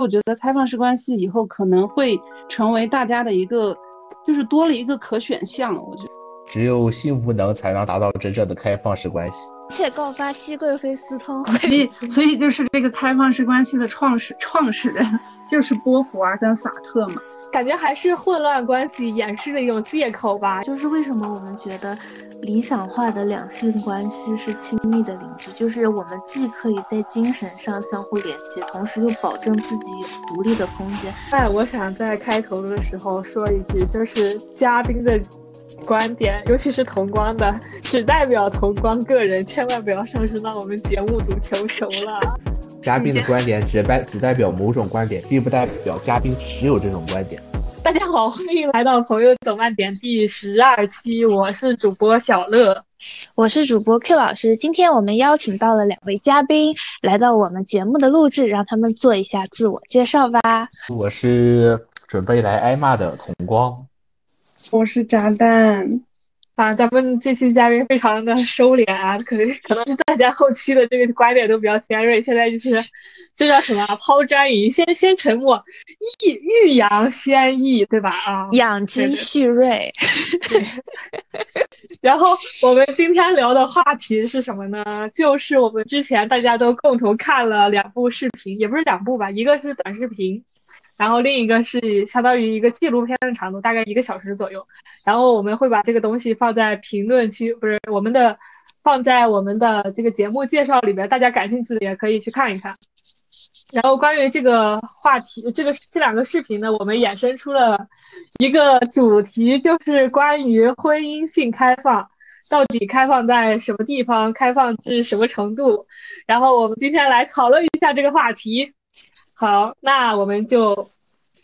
我觉得开放式关系以后可能会成为大家的一个，就是多了一个可选项。我觉得，只有性无能才能达到真正的开放式关系。且告发熹贵妃私通会，所以所以就是这个开放式关系的创始创始人就是波伏娃跟萨特嘛。感觉还是混乱关系掩饰的一种借口吧。就是为什么我们觉得理想化的两性关系是亲密的邻居，就是我们既可以在精神上相互连接，同时又保证自己有独立的空间。哎，我想在开头的时候说一句，就是嘉宾的。观点，尤其是同光的，只代表同光个人，千万不要上升到我们节目组，求求了。嘉宾的观点只代只代表某种观点，并不代表嘉宾持有这种观点。大家好，欢迎来到朋友走慢点第十二期，我是主播小乐，我是主播 Q 老师。今天我们邀请到了两位嘉宾来到我们节目的录制，让他们做一下自我介绍吧。我是准备来挨骂的同光。我是炸弹啊！咱们这期嘉宾非常的收敛啊，可能可能是大家后期的这个观点都比较尖锐。现在就是这叫什么？抛砖引玉，先先沉默，抑欲扬先抑，对吧？啊，养精蓄锐。然后我们今天聊的话题是什么呢？就是我们之前大家都共同看了两部视频，也不是两部吧，一个是短视频。然后另一个是相当于一个纪录片的长度，大概一个小时左右。然后我们会把这个东西放在评论区，不是我们的，放在我们的这个节目介绍里边，大家感兴趣的也可以去看一看。然后关于这个话题，这个这两个视频呢，我们衍生出了一个主题，就是关于婚姻性开放到底开放在什么地方，开放至什么程度。然后我们今天来讨论一下这个话题。好，那我们就。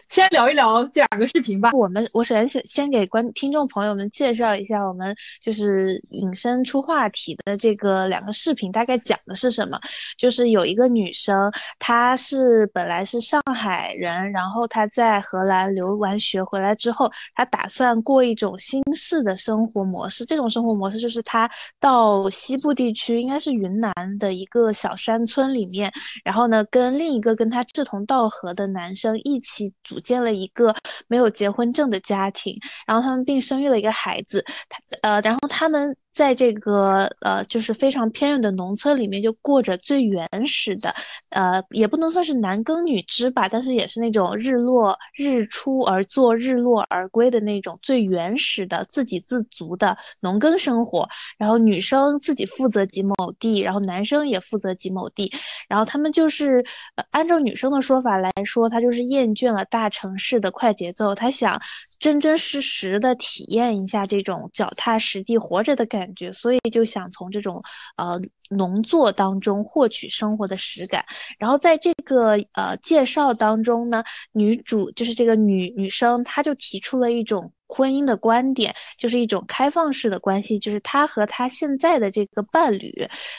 先聊一聊这两个视频吧。我们我首先先先给观听众朋友们介绍一下，我们就是引申出话题的这个两个视频，大概讲的是什么？就是有一个女生，她是本来是上海人，然后她在荷兰留完学回来之后，她打算过一种新式的生活模式。这种生活模式就是她到西部地区，应该是云南的一个小山村里面，然后呢，跟另一个跟她志同道合的男生一起组。组建了一个没有结婚证的家庭，然后他们并生育了一个孩子。他呃，然后他们。在这个呃，就是非常偏远的农村里面，就过着最原始的，呃，也不能算是男耕女织吧，但是也是那种日落日出而作，日落而归的那种最原始的自给自足的农耕生活。然后女生自己负责几亩地，然后男生也负责几亩地。然后他们就是，呃，按照女生的说法来说，她就是厌倦了大城市的快节奏，她想真真实实的体验一下这种脚踏实地活着的感。感觉，所以就想从这种呃农作当中获取生活的实感。然后在这个呃介绍当中呢，女主就是这个女女生，她就提出了一种婚姻的观点，就是一种开放式的关系，就是他和他现在的这个伴侣，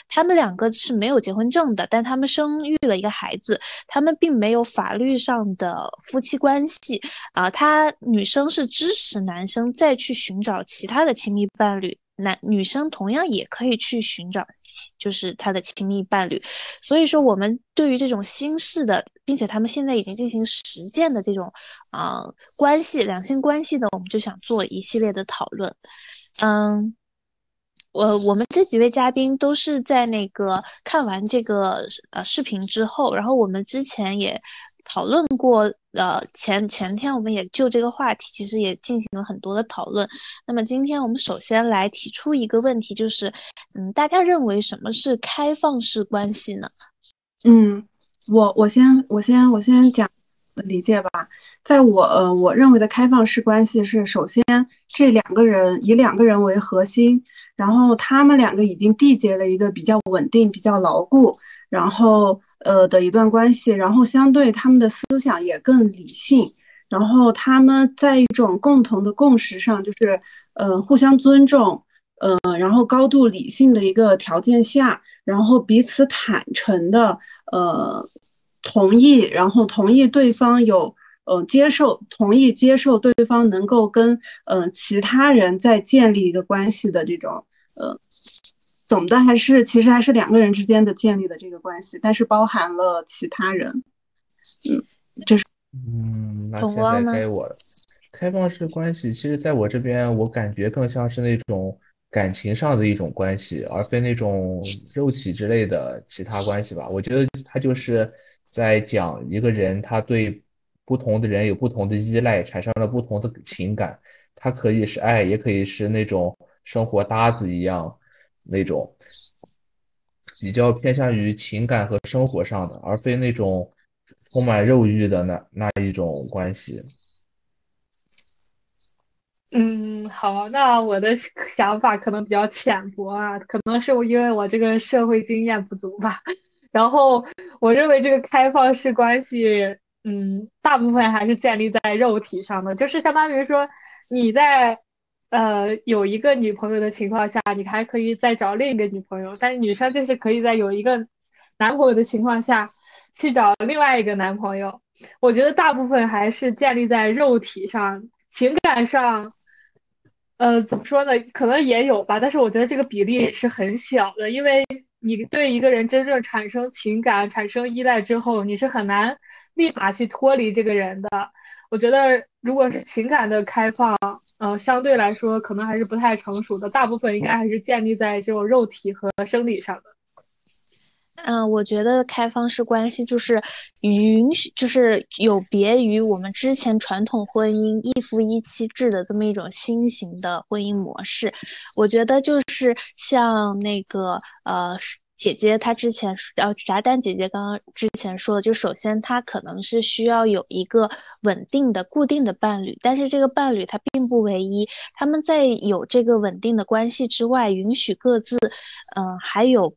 他们两个是没有结婚证的，但他们生育了一个孩子，他们并没有法律上的夫妻关系啊。他女生是支持男生再去寻找其他的亲密伴侣。男女生同样也可以去寻找，就是他的亲密伴侣。所以说，我们对于这种新式的，并且他们现在已经进行实践的这种啊关系，两性关系的，我们就想做一系列的讨论。嗯，我我们这几位嘉宾都是在那个看完这个呃视频之后，然后我们之前也。讨论过，呃，前前天我们也就这个话题，其实也进行了很多的讨论。那么今天我们首先来提出一个问题，就是，嗯，大家认为什么是开放式关系呢？嗯，我我先我先我先讲理解吧。在我呃我认为的开放式关系是，首先这两个人以两个人为核心，然后他们两个已经缔结了一个比较稳定、比较牢固，然后。呃的一段关系，然后相对他们的思想也更理性，然后他们在一种共同的共识上，就是呃互相尊重，呃然后高度理性的一个条件下，然后彼此坦诚的呃同意，然后同意对方有呃接受，同意接受对方能够跟呃其他人在建立一个关系的这种呃。总的还是其实还是两个人之间的建立的这个关系，但是包含了其他人。嗯，嗯，那现在呢该我了。开放式关系，其实在我这边，我感觉更像是那种感情上的一种关系，而非那种肉体之类的其他关系吧。我觉得他就是在讲一个人他对不同的人有不同的依赖，产生了不同的情感，它可以是爱，也可以是那种生活搭子一样那种比较偏向于情感和生活上的，而非那种充满肉欲的那那一种关系。嗯，好，那我的想法可能比较浅薄啊，可能是我因为我这个社会经验不足吧。然后我认为这个开放式关系，嗯，大部分还是建立在肉体上的，就是相当于说你在呃有一个女朋友的情况下，你还可以再找另一个女朋友，但是女生就是可以在有一个男朋友的情况下去找另外一个男朋友。我觉得大部分还是建立在肉体上，情感上。呃，怎么说呢？可能也有吧，但是我觉得这个比例是很小的，因为你对一个人真正产生情感、产生依赖之后，你是很难立马去脱离这个人的。我觉得，如果是情感的开放，呃，相对来说可能还是不太成熟的，大部分应该还是建立在这种肉体和生理上的。嗯，我觉得开放式关系就是允许，就是有别于我们之前传统婚姻一夫一妻制的这么一种新型的婚姻模式。我觉得就是像那个呃姐姐她之前呃炸弹姐姐刚刚之前说的，就首先她可能是需要有一个稳定的固定的伴侣，但是这个伴侣他并不唯一，他们在有这个稳定的关系之外，允许各自嗯还有。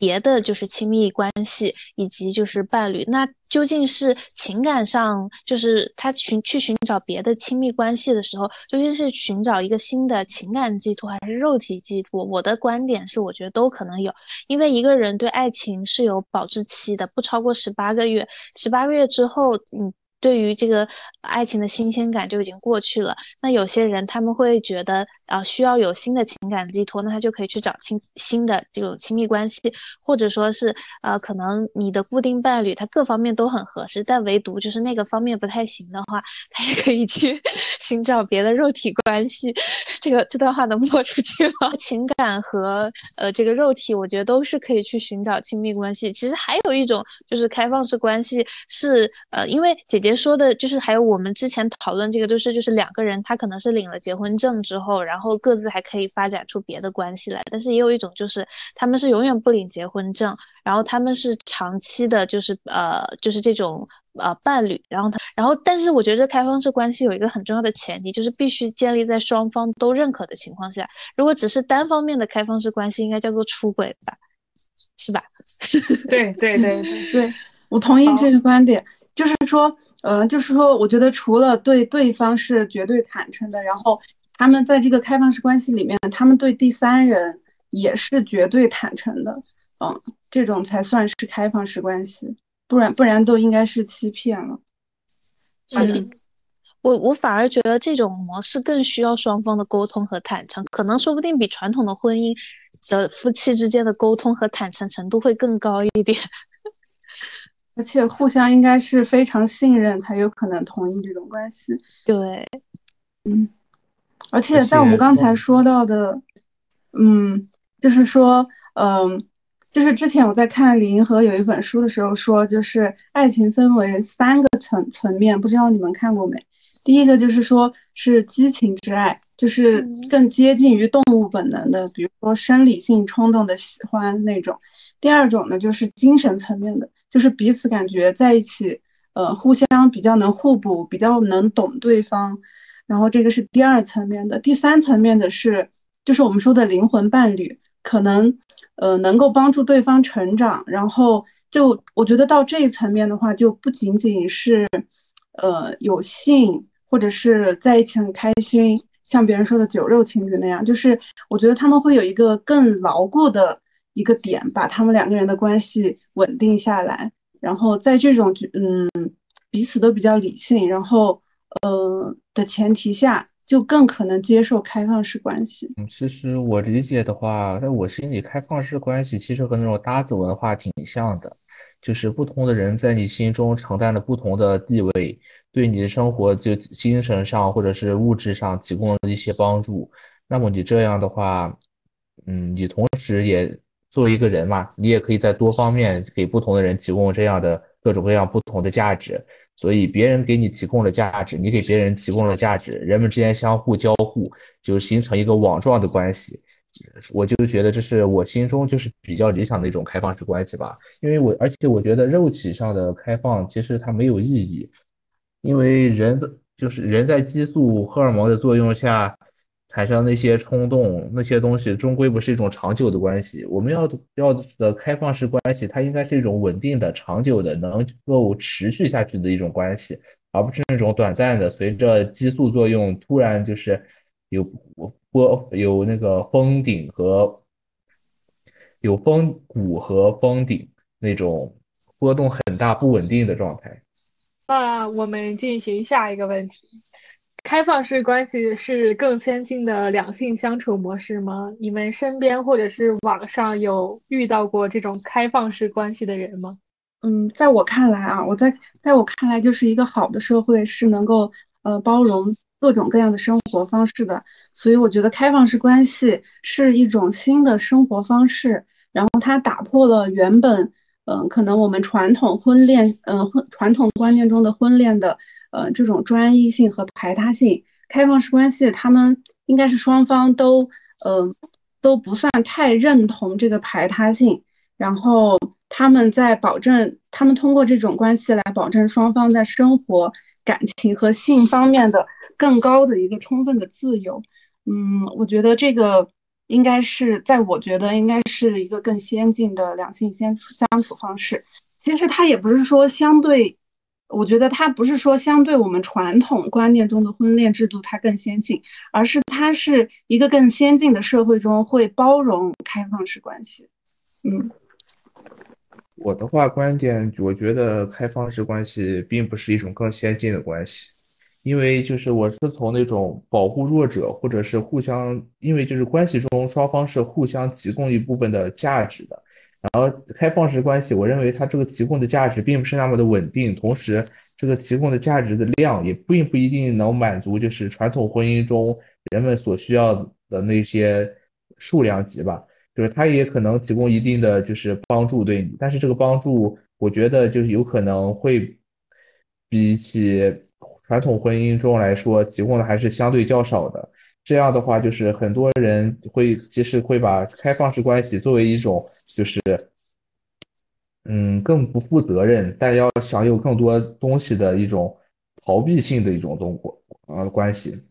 别的就是亲密关系，以及就是伴侣，那究竟是情感上，就是他寻去寻找别的亲密关系的时候，究竟是寻找一个新的情感寄托，还是肉体寄托？我的观点是，我觉得都可能有，因为一个人对爱情是有保质期的，不超过十八个月，十八个月之后，嗯。对于这个爱情的新鲜感就已经过去了。那有些人他们会觉得啊，需要有新的情感寄托，那他就可以去找亲新的这种亲密关系，或者说是呃，可能你的固定伴侣他各方面都很合适，但唯独就是那个方面不太行的话，他也可以去 寻找别的肉体关系。这个这段话能播出去吗？情感和呃这个肉体，我觉得都是可以去寻找亲密关系。其实还有一种就是开放式关系，是呃，因为姐姐。说的，就是还有我们之前讨论这个，都是就是两个人，他可能是领了结婚证之后，然后各自还可以发展出别的关系来。但是也有一种，就是他们是永远不领结婚证，然后他们是长期的，就是呃，就是这种呃伴侣。然后他，然后但是我觉得开放式关系有一个很重要的前提，就是必须建立在双方都认可的情况下。如果只是单方面的开放式关系，应该叫做出轨吧，是吧？对对对对，我同意这个观点。就是说，呃，就是说，我觉得除了对对方是绝对坦诚的，然后他们在这个开放式关系里面，他们对第三人也是绝对坦诚的，嗯，这种才算是开放式关系，不然不然都应该是欺骗了。嗯，我我反而觉得这种模式更需要双方的沟通和坦诚，可能说不定比传统的婚姻的夫妻之间的沟通和坦诚程度会更高一点。而且互相应该是非常信任，才有可能同意这种关系。对，嗯，而且在我们刚才说到的，嗯，就是说，嗯，就是之前我在看李银河有一本书的时候说，就是爱情分为三个层层面，不知道你们看过没？第一个就是说是激情之爱，就是更接近于动物本能的，比如说生理性冲动的喜欢那种。第二种呢，就是精神层面的。就是彼此感觉在一起，呃，互相比较能互补，比较能懂对方，然后这个是第二层面的。第三层面的是，就是我们说的灵魂伴侣，可能呃能够帮助对方成长。然后就我觉得到这一层面的话，就不仅仅是呃有性，或者是在一起很开心，像别人说的酒肉情侣那样，就是我觉得他们会有一个更牢固的。一个点，把他们两个人的关系稳定下来，然后在这种嗯彼此都比较理性，然后呃的前提下，就更可能接受开放式关系。嗯，其实我理解的话，在我心里，开放式关系其实和那种搭子文化挺像的，就是不同的人在你心中承担了不同的地位，对你的生活就精神上或者是物质上提供了一些帮助。那么你这样的话，嗯，你同时也作为一个人嘛，你也可以在多方面给不同的人提供这样的各种各样不同的价值。所以别人给你提供了价值，你给别人提供了价值，人们之间相互交互，就形成一个网状的关系。我就觉得这是我心中就是比较理想的一种开放式关系吧，因为我而且我觉得肉体上的开放其实它没有意义，因为人的就是人在激素荷尔蒙的作用下产生那些冲动那些东西终归不是一种长久的关系，我们要要的开放式关系它应该是一种稳定的、长久的、能够持续下去的一种关系，而不是那种短暂的，随着激素作用突然就是有。波有那个峰顶和有峰谷和峰顶那种波动很大不稳定的状态。那我们进行下一个问题：开放式关系是更先进的两性相处模式吗？你们身边或者是网上有遇到过这种开放式关系的人吗？嗯，在我看来啊，我在在我看来，就是一个好的社会是能够呃包容。各种各样的生活方式的，所以我觉得开放式关系是一种新的生活方式，然后它打破了原本，嗯，可能我们传统婚恋，嗯，婚传统观念中的婚恋的，呃，这种专一性和排他性。开放式关系，他们应该是双方都，嗯，都不算太认同这个排他性，然后他们在保证，他们通过这种关系来保证双方在生活、感情和性方面的。更高的一个充分的自由，嗯，我觉得这个应该是在我觉得应该是一个更先进的两性相相处方式。其实它也不是说相对，我觉得它不是说相对我们传统观念中的婚恋制度它更先进，而是它是一个更先进的社会中会包容开放式关系。嗯，我的话观点，我觉得开放式关系并不是一种更先进的关系。因为就是我是从那种保护弱者，或者是互相，因为就是关系中双方是互相提供一部分的价值的，然后开放式关系，我认为它这个提供的价值并不是那么的稳定，同时这个提供的价值的量也并不一定能满足就是传统婚姻中人们所需要的那些数量级吧，就是它也可能提供一定的就是帮助对你，但是这个帮助我觉得就是有可能会比起。传统婚姻中来说，提供的还是相对较少的。这样的话，就是很多人会其实会把开放式关系作为一种，就是嗯更不负责任，但要享有更多东西的一种逃避性的一种东呃关系。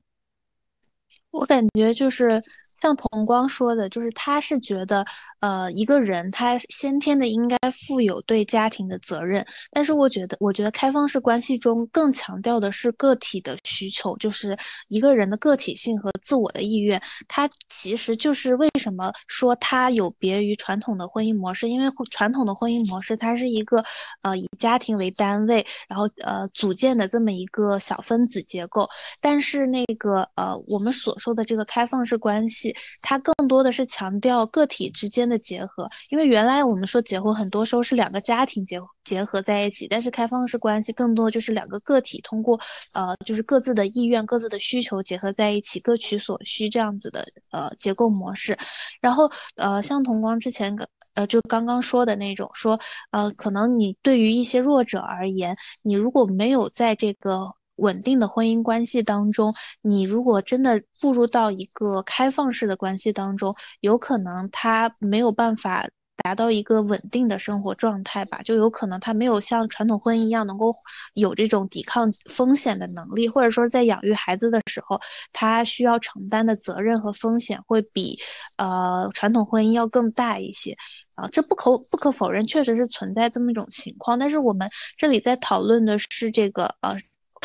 我感觉就是。像彭光说的，就是他是觉得，呃，一个人他先天的应该负有对家庭的责任，但是我觉得，我觉得开放式关系中更强调的是个体的需求，就是一个人的个体性和自我的意愿。它其实就是为什么说它有别于传统的婚姻模式，因为传统的婚姻模式它是一个，呃，以家庭为单位，然后呃组建的这么一个小分子结构，但是那个呃我们所说的这个开放式关系。它更多的是强调个体之间的结合，因为原来我们说结婚很多时候是两个家庭结结合在一起，但是开放式关系更多就是两个个体通过呃就是各自的意愿、各自的需求结合在一起，各取所需这样子的呃结构模式。然后呃像同光之前呃就刚刚说的那种说呃可能你对于一些弱者而言，你如果没有在这个。稳定的婚姻关系当中，你如果真的步入到一个开放式的关系当中，有可能他没有办法达到一个稳定的生活状态吧，就有可能他没有像传统婚姻一样能够有这种抵抗风险的能力，或者说在养育孩子的时候，他需要承担的责任和风险会比呃传统婚姻要更大一些啊，这不可不可否认，确实是存在这么一种情况，但是我们这里在讨论的是这个呃。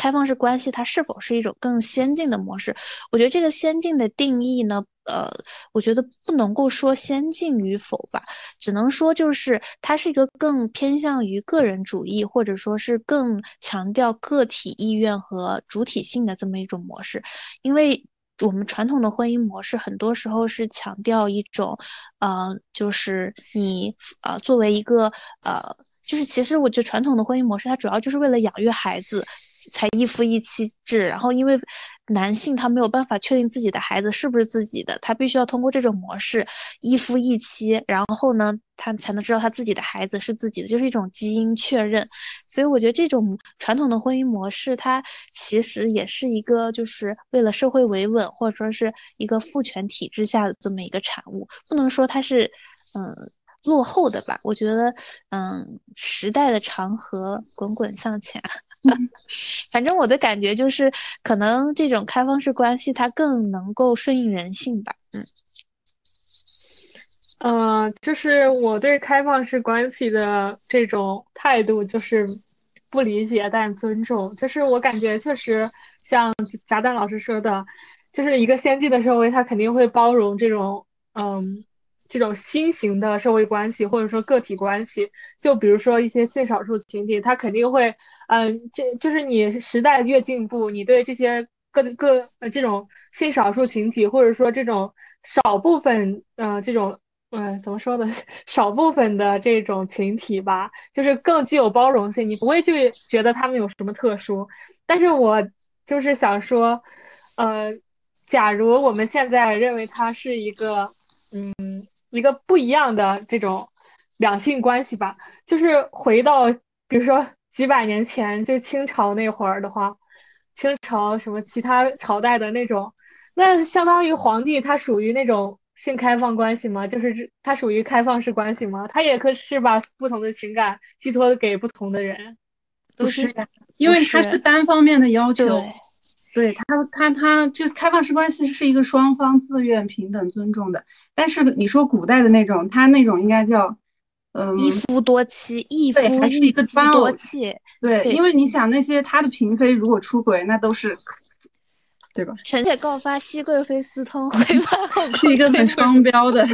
开放式关系它是否是一种更先进的模式？我觉得这个先进的定义呢，呃，我觉得不能够说先进与否吧，只能说就是它是一个更偏向于个人主义，或者说是更强调个体意愿和主体性的这么一种模式。因为我们传统的婚姻模式很多时候是强调一种，呃，就是你呃作为一个呃。就是其实我觉得传统的婚姻模式，它主要就是为了养育孩子。才一夫一妻制，然后因为男性他没有办法确定自己的孩子是不是自己的，他必须要通过这种模式一夫一妻，然后呢，他才能知道他自己的孩子是自己的，就是一种基因确认。所以我觉得这种传统的婚姻模式，它其实也是一个就是为了社会维稳或者说是一个父权体制下的这么一个产物，不能说它是嗯。落后的吧，我觉得，嗯，时代的长河滚滚向前。反正我的感觉就是，可能这种开放式关系它更能够顺应人性吧。嗯，呃，就是我对开放式关系的这种态度，就是不理解但尊重。就是我感觉确实像炸弹老师说的，就是一个先进的社会，它肯定会包容这种，嗯。这种新型的社会关系或者说个体关系，就比如说一些性少数群体，他肯定会，嗯，这就是你时代越进步，你对这些各各呃这种性少数群体或者说这种少部分，呃，这种，嗯，怎么说呢？少部分的这种群体吧，就是更具有包容性，你不会去觉得他们有什么特殊。但是我就是想说，呃，假如我们现在认为他是一个，嗯。一个不一样的这种两性关系吧，就是回到比如说几百年前，就清朝那会儿的话，清朝什么其他朝代的那种，那相当于皇帝他属于那种性开放关系吗？就是他属于开放式关系吗？他也可是把不同的情感寄托给不同的人，都是，因为他是单方面的要求。对他，他他就是开放式关系是一个双方自愿、平等、尊重的。但是你说古代的那种，他那种应该叫，嗯，一夫多妻，一夫一妻多妾。对，因为你想那些他的嫔妃如果出轨，那都是，对吧？臣妾告发熹贵妃私通，回报后是一个很双标的，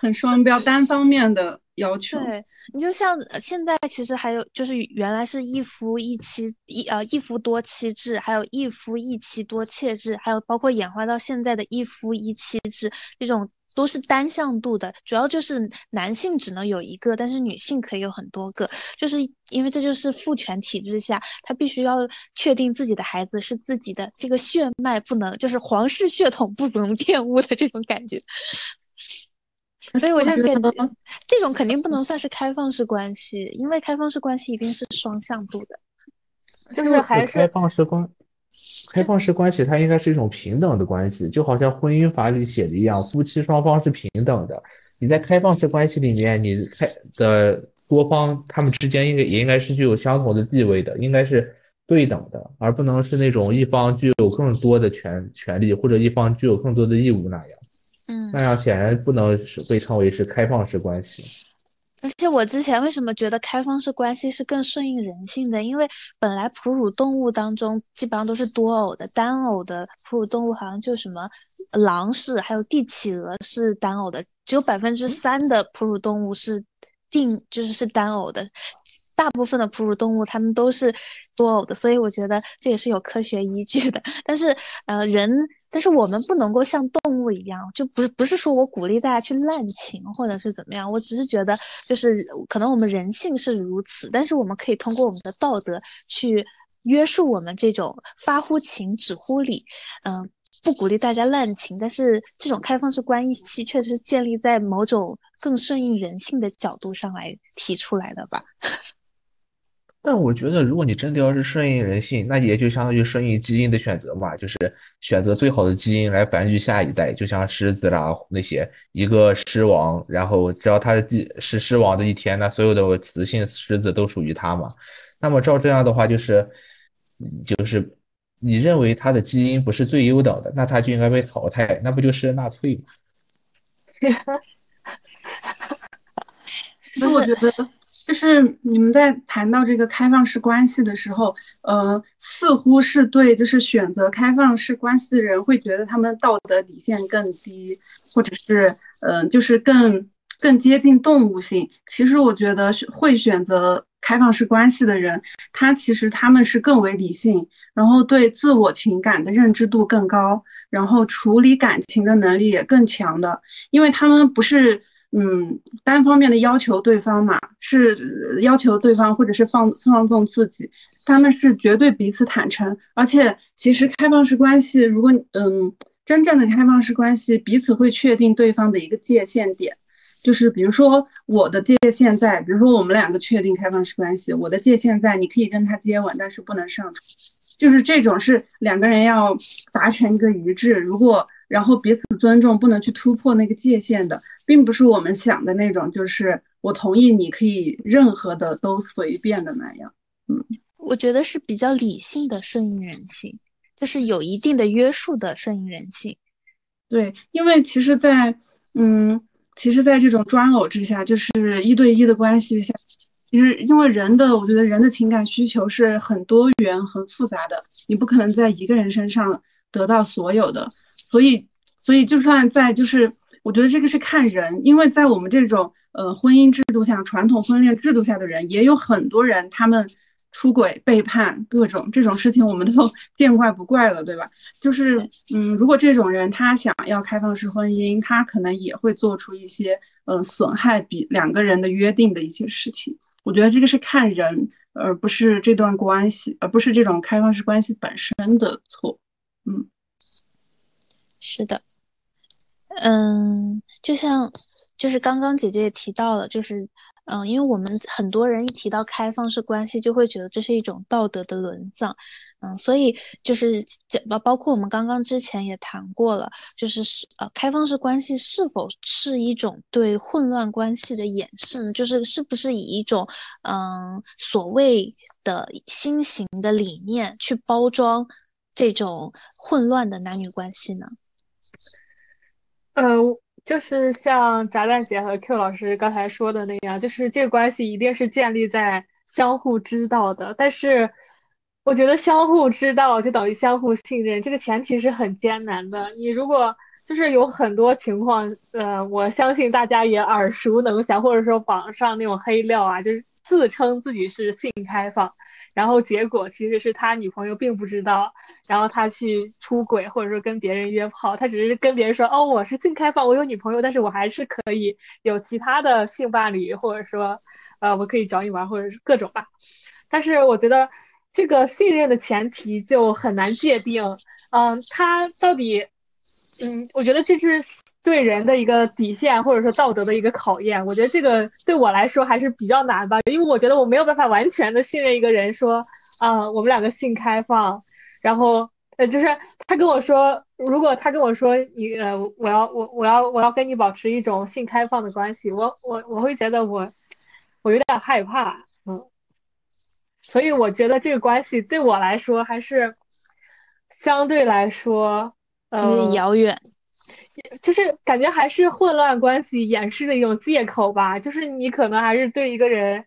很双标，单方面的。要求对你就像现在其实还有就是原来是一夫一妻一呃一夫多妻制，还有一夫一妻多妾制，还有包括演化到现在的一夫一妻制，这种都是单向度的，主要就是男性只能有一个，但是女性可以有很多个，就是因为这就是父权体制下，他必须要确定自己的孩子是自己的，这个血脉不能就是皇室血统不能 玷污的这种感觉。所以我就感觉，这种肯定不能算是开放式关系，因为开放式关系一定是双向度的，就是还是开放式关，开放式关系它应该是一种平等的关系，就好像婚姻法里写的一样，夫妻双方是平等的。你在开放式关系里面，你开的多方他们之间应该也应该是具有相同的地位的，应该是对等的，而不能是那种一方具有更多的权权利，或者一方具有更多的义务那样。嗯，那样显然不能是被称为是开放式关系。而且我之前为什么觉得开放式关系是更顺应人性的？因为本来哺乳动物当中基本上都是多偶的，单偶的哺乳动物好像就什么狼是，还有帝企鹅是单偶的，只有百分之三的哺乳动物是定就是是单偶的。大部分的哺乳动物它们都是多偶的，所以我觉得这也是有科学依据的。但是，呃，人，但是我们不能够像动物一样，就不是不是说我鼓励大家去滥情或者是怎么样，我只是觉得就是可能我们人性是如此，但是我们可以通过我们的道德去约束我们这种发乎情止乎礼，嗯，不鼓励大家滥情。但是这种开放式关系确实是建立在某种更顺应人性的角度上来提出来的吧。但我觉得，如果你真的要是顺应人性，那也就相当于顺应基因的选择嘛，就是选择最好的基因来繁育下一代。就像狮子啦那些，一个狮王，然后只要它是是狮王的一天，那所有的雌性狮子都属于它嘛。那么照这样的话，就是就是你认为它的基因不是最优等的，那它就应该被淘汰，那不就是纳粹吗？那我觉得。就是你们在谈到这个开放式关系的时候，呃，似乎是对，就是选择开放式关系的人会觉得他们道德底线更低，或者是，嗯，就是更更接近动物性。其实我觉得会选择开放式关系的人，他其实他们是更为理性，然后对自我情感的认知度更高，然后处理感情的能力也更强的，因为他们不是。嗯单方面的要求对方嘛，是要求对方或者是放放纵自己，他们是绝对彼此坦诚，而且其实开放式关系，如果嗯真正的开放式关系，彼此会确定对方的一个界限点。就是比如说我的界限在，比如说我们两个确定开放式关系，我的界限在，你可以跟他接吻，但是不能上床，就是这种是两个人要达成一个一致，如果然后彼此尊重，不能去突破那个界限的，并不是我们想的那种，就是我同意你可以任何的都随便的那样。嗯，我觉得是比较理性的顺应人性，就是有一定的约束的顺应人性。对，因为其实，在嗯。其实，在这种专偶之下，就是一对一的关系下，其实因为人的，我觉得人的情感需求是很多元、很复杂的，你不可能在一个人身上得到所有的，所以，所以就算在，就是我觉得这个是看人，因为在我们这种呃婚姻制度下、传统婚恋制度下的人，也有很多人他们。出轨、背叛，各种这种事情，我们都 见怪不怪了，对吧？就是，嗯，如果这种人他想要开放式婚姻，他可能也会做出一些，呃，损害比两个人的约定的一些事情。我觉得这个是看人，而不是这段关系，而不是这种开放式关系本身的错。嗯，是的，嗯，就像，就是刚刚姐姐也提到了，就是。嗯，因为我们很多人一提到开放式关系，就会觉得这是一种道德的沦丧。嗯，所以就是包包括我们刚刚之前也谈过了，就是是呃，开放式关系是否是一种对混乱关系的掩饰呢？就是是不是以一种嗯所谓的新型的理念去包装这种混乱的男女关系呢？呃。就是像炸弹姐和 Q 老师刚才说的那样，就是这个关系一定是建立在相互知道的。但是，我觉得相互知道就等于相互信任，这个前提是很艰难的。你如果就是有很多情况，呃，我相信大家也耳熟能详，或者说网上那种黑料啊，就是自称自己是性开放。然后结果其实是他女朋友并不知道，然后他去出轨或者说跟别人约炮，他只是跟别人说哦我是性开放，我有女朋友，但是我还是可以有其他的性伴侣，或者说呃我可以找你玩或者是各种吧。但是我觉得这个信任的前提就很难界定，嗯，他到底。嗯，我觉得这是对人的一个底线，或者说道德的一个考验。我觉得这个对我来说还是比较难吧，因为我觉得我没有办法完全的信任一个人，说啊，我们两个性开放，然后呃，就是他跟我说，如果他跟我说你呃，我要我我要我要跟你保持一种性开放的关系，我我我会觉得我我有点害怕，嗯，所以我觉得这个关系对我来说还是相对来说。有点遥远，就是感觉还是混乱关系掩饰的一种借口吧。就是你可能还是对一个人，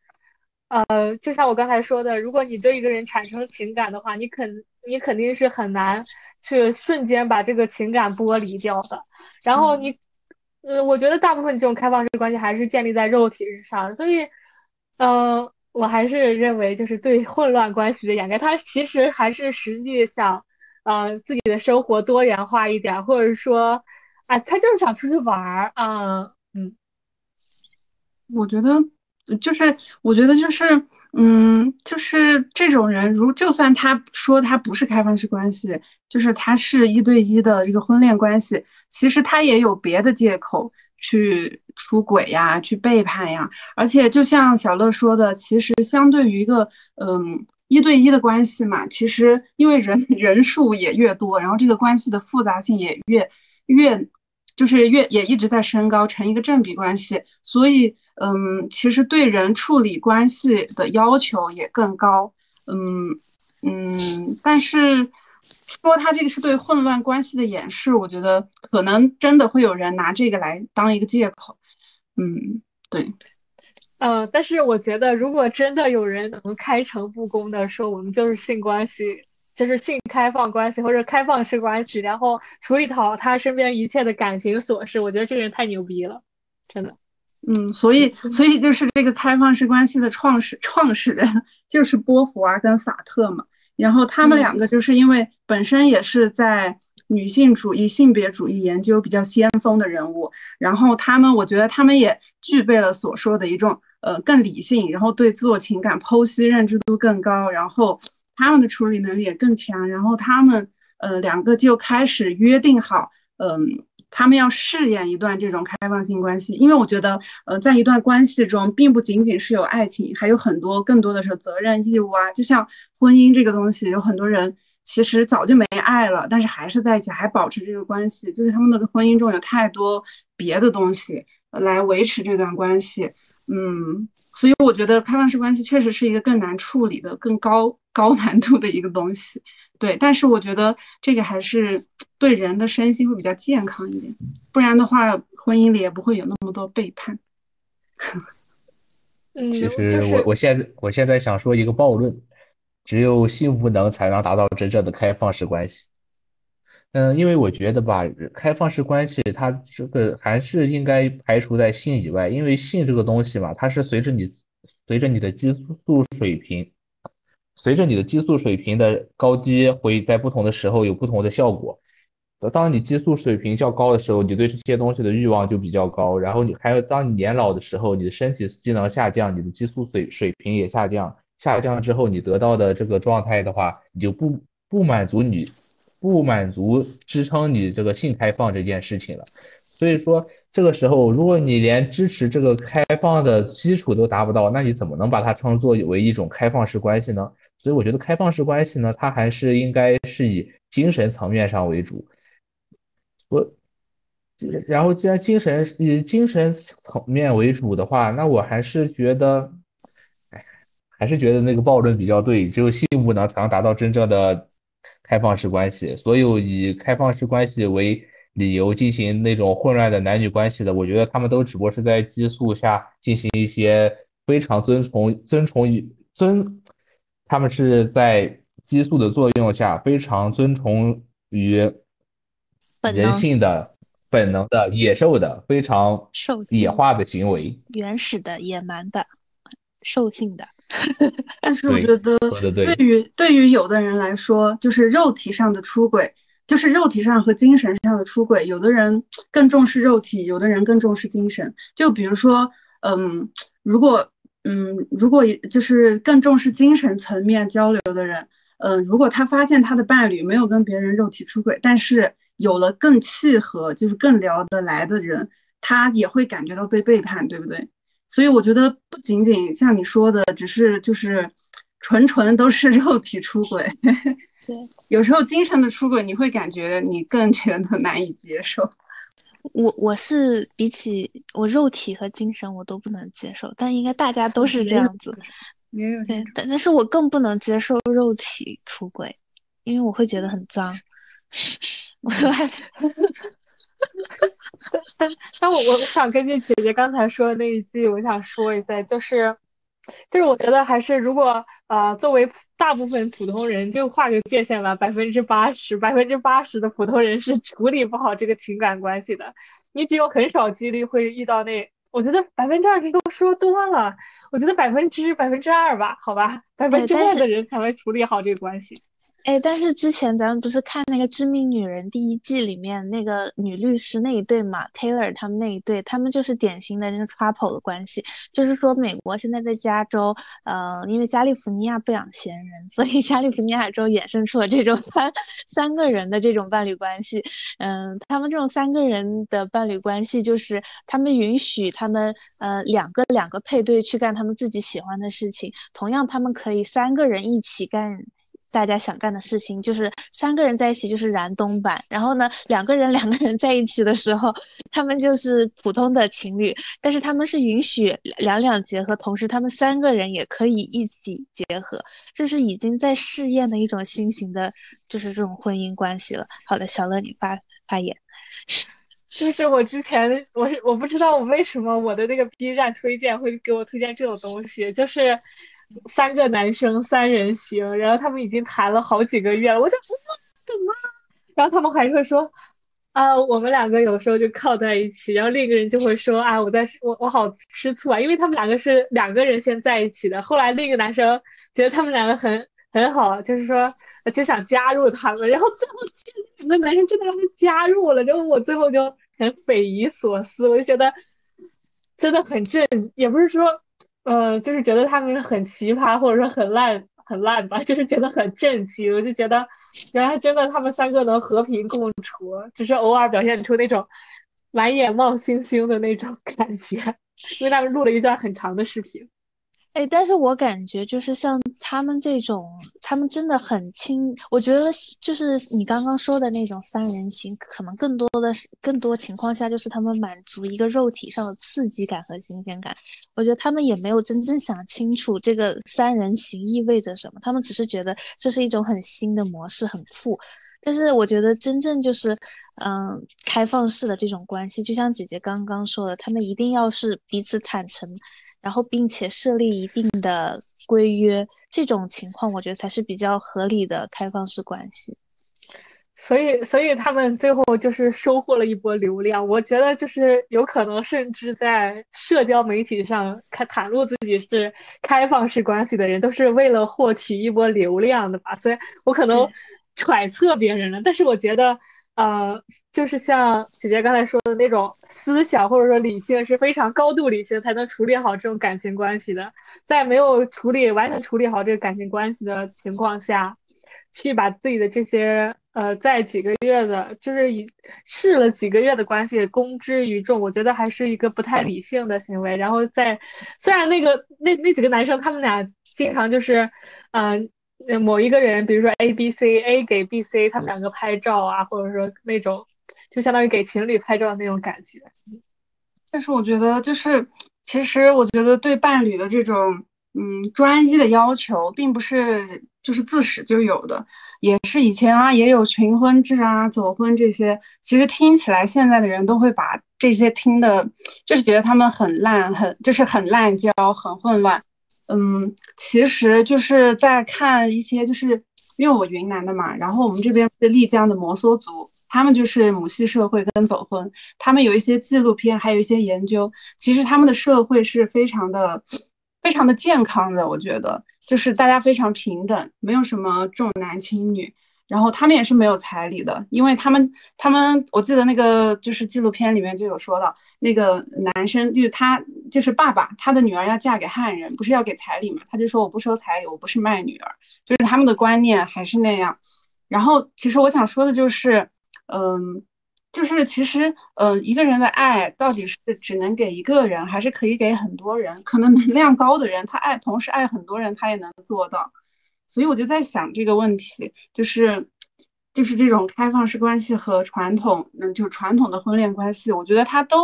呃，就像我刚才说的，如果你对一个人产生情感的话，你肯你肯定是很难去瞬间把这个情感剥离掉的。然后你，呃，我觉得大部分这种开放式关系还是建立在肉体之上，所以，嗯，我还是认为就是对混乱关系的掩盖，它其实还是实际上。呃，自己的生活多元化一点，或者说，啊，他就是想出去玩儿啊，嗯，我觉得就是，我觉得就是，嗯，就是这种人，如就算他说他不是开放式关系，就是他是一对一的一个婚恋关系，其实他也有别的借口去出轨呀，去背叛呀，而且就像小乐说的，其实相对于一个，嗯。一对一的关系嘛，其实因为人 人数也越多，然后这个关系的复杂性也越越就是越也一直在升高，成一个正比关系，所以嗯，其实对人处理关系的要求也更高，嗯嗯，但是说他这个是对混乱关系的掩饰，我觉得可能真的会有人拿这个来当一个借口，嗯，对。嗯，但是我觉得，如果真的有人能开诚布公的说我们就是性关系，就是性开放关系或者开放式关系，然后处理好他身边一切的感情琐事，我觉得这个人太牛逼了，真的。嗯，所以所以就是这个开放式关系的创始创始人 就是波伏娃跟萨特嘛，然后他们两个就是因为本身也是在女性主义、性别主义研究比较先锋的人物。然后他们，我觉得他们也具备了所说的一种呃更理性，然后对自我情感剖析认知度更高，然后他们的处理能力也更强。然后他们呃两个就开始约定好，嗯。他们要试验一段这种开放性关系，因为我觉得，呃，在一段关系中，并不仅仅是有爱情，还有很多更多的是责任义务啊。就像婚姻这个东西，有很多人其实早就没爱了，但是还是在一起，还保持这个关系，就是他们那个婚姻中有太多别的东西来维持这段关系。嗯，所以我觉得开放式关系确实是一个更难处理的、更高高难度的一个东西。对，但是我觉得这个还是对人的身心会比较健康一点，不然的话，婚姻里也不会有那么多背叛。嗯，其实我我现在我现在想说一个暴论，只有性无能才能达到真正的开放式关系。嗯，因为我觉得吧，开放式关系它这个还是应该排除在性以外，因为性这个东西嘛，它是随着你随着你的激素水平。随着你的激素水平的高低，会在不同的时候有不同的效果。当你激素水平较高的时候，你对这些东西的欲望就比较高。然后你还有，当你年老的时候，你的身体机能下降，你的激素水水平也下降。下降之后，你得到的这个状态的话，你就不不满足你，不满足支撑你这个性开放这件事情了。所以说，这个时候，如果你连支持这个开放的基础都达不到，那你怎么能把它称作为一种开放式关系呢？所以我觉得开放式关系呢，它还是应该是以精神层面上为主。我，然后既然精神以精神层面为主的话，那我还是觉得，还是觉得那个暴论比较对，只有性无能才能达到真正的开放式关系。所有以开放式关系为理由进行那种混乱的男女关系的，我觉得他们都只不过是在激素下进行一些非常遵从、遵从于遵。他们是在激素的作用下，非常遵从于人性的本能的野兽的非常野化的行为，原始的野蛮的兽性的。但是我觉得，对于对于有的人来说，就是肉体上的出轨，就是肉体上和精神上的出轨。有的人更重视肉体，有的人更重视精神。就比如说，嗯，如果。嗯，如果就是更重视精神层面交流的人，嗯，如果他发现他的伴侣没有跟别人肉体出轨，但是有了更契合，就是更聊得来的人，他也会感觉到被背叛，对不对？所以我觉得不仅仅像你说的，只是就是纯纯都是 肉体出轨，对，有时候精神的出轨，你会感觉你更觉得难以接受。我我是比起我肉体和精神我都不能接受，但应该大家都是这样子。没有对，但但是我更不能接受肉体出轨，因为我会觉得很脏。我 但我我想根据姐姐刚才说的那一句，我想说一下，就是。就是我觉得还是，如果呃，作为大部分普通人，就画个界限吧，百分之八十，百分之八十的普通人是处理不好这个情感关系的。你只有很少几率会遇到那。我觉得百分之二十都说多了，我觉得百分之百分之二吧，好吧，百分之二的人才会处理好这个关系。哎，但是之前咱们不是看那个《致命女人》第一季里面那个女律师那一对嘛，Taylor 他们那一对，他们就是典型的那个 couple 的关系，就是说美国现在在加州，呃，因为加利福尼亚不养闲人，所以加利福尼亚州衍生出了这种三三个人的这种伴侣关系。嗯，他们这种三个人的伴侣关系，就是他们允许他。他们呃两个两个配对去干他们自己喜欢的事情，同样他们可可以三个人一起干大家想干的事情，就是三个人在一起就是燃冬版，然后呢两个人两个人在一起的时候，他们就是普通的情侣，但是他们是允许两两结合，同时他们三个人也可以一起结合，这是已经在试验的一种新型的，就是这种婚姻关系了。好的，小乐你发发言。就是我之前我是我不知道我为什么我的那个 B 站推荐会给我推荐这种东西，就是三个男生三人行，然后他们已经谈了好几个月了，我就怎么？然后他们还会说啊，我们两个有时候就靠在一起，然后另一个人就会说啊，我在我我好吃醋啊，因为他们两个是两个人先在一起的，后来另一个男生觉得他们两个很很好，就是说就想加入他们，然后最后两个男生真的让他加入了，然后我最后就很匪夷所思，我就觉得真的很震，也不是说，呃，就是觉得他们很奇葩或者说很烂很烂吧，就是觉得很震惊，我就觉得原来真的他们三个能和平共处，只是偶尔表现出那种满眼冒星星的那种 感觉，因为他们录了一段很长的视频。哎，但是我感觉就是像他们这种，他们真的很亲。我觉得就是你刚刚说的那种三人行，可能更多的是更多情况下就是他们满足一个肉体上的刺激感和新鲜感。我觉得他们也没有真正想清楚这个三人行意味着什么，他们只是觉得这是一种很新的模式，很酷。但是我觉得真正就是嗯开放式的这种关系，就像姐姐刚刚说的，他们一定要是彼此坦诚。然后，并且设立一定的规约，这种情况我觉得才是比较合理的开放式关系。所以，所以他们最后就是收获了一波流量。我觉得就是有可能，甚至在社交媒体上开袒露自己是开放式关系的人，都是为了获取一波流量的吧。所以我可能揣测别人了，但是我觉得。呃，就是像姐姐刚才说的那种思想或者说理性是非常高度理性才能处理好这种感情关系的，在没有处理完全处理好这个感情关系的情况下，去把自己的这些呃在几个月的，就是以试了几个月的关系公之于众，我觉得还是一个不太理性的行为。然后在虽然那个那那几个男生他们俩经常就是，嗯。某一个人，比如说 A、B、C，A 给 B、C，他们两个拍照啊，或者说那种，就相当于给情侣拍照的那种感觉。但是我觉得，就是其实我觉得对伴侣的这种嗯专一的要求，并不是就是自始就有的，也是以前啊也有群婚制啊、走婚这些。其实听起来，现在的人都会把这些听的，就是觉得他们很烂，很就是很滥交，很混乱。嗯，其实就是在看一些，就是因为我云南的嘛，然后我们这边是丽江的摩梭族，他们就是母系社会跟走婚，他们有一些纪录片，还有一些研究，其实他们的社会是非常的、非常的健康的，我觉得就是大家非常平等，没有什么重男轻女。然后他们也是没有彩礼的，因为他们他们我记得那个就是纪录片里面就有说到，那个男生就是他就是爸爸，他的女儿要嫁给汉人，不是要给彩礼嘛？他就说我不收彩礼，我不是卖女儿，就是他们的观念还是那样。然后其实我想说的就是，嗯，就是其实嗯一个人的爱到底是只能给一个人，还是可以给很多人？可能能量高的人，他爱同时爱很多人，他也能做到。所以我就在想这个问题，就是，就是这种开放式关系和传统，嗯，就是传统的婚恋关系，我觉得它都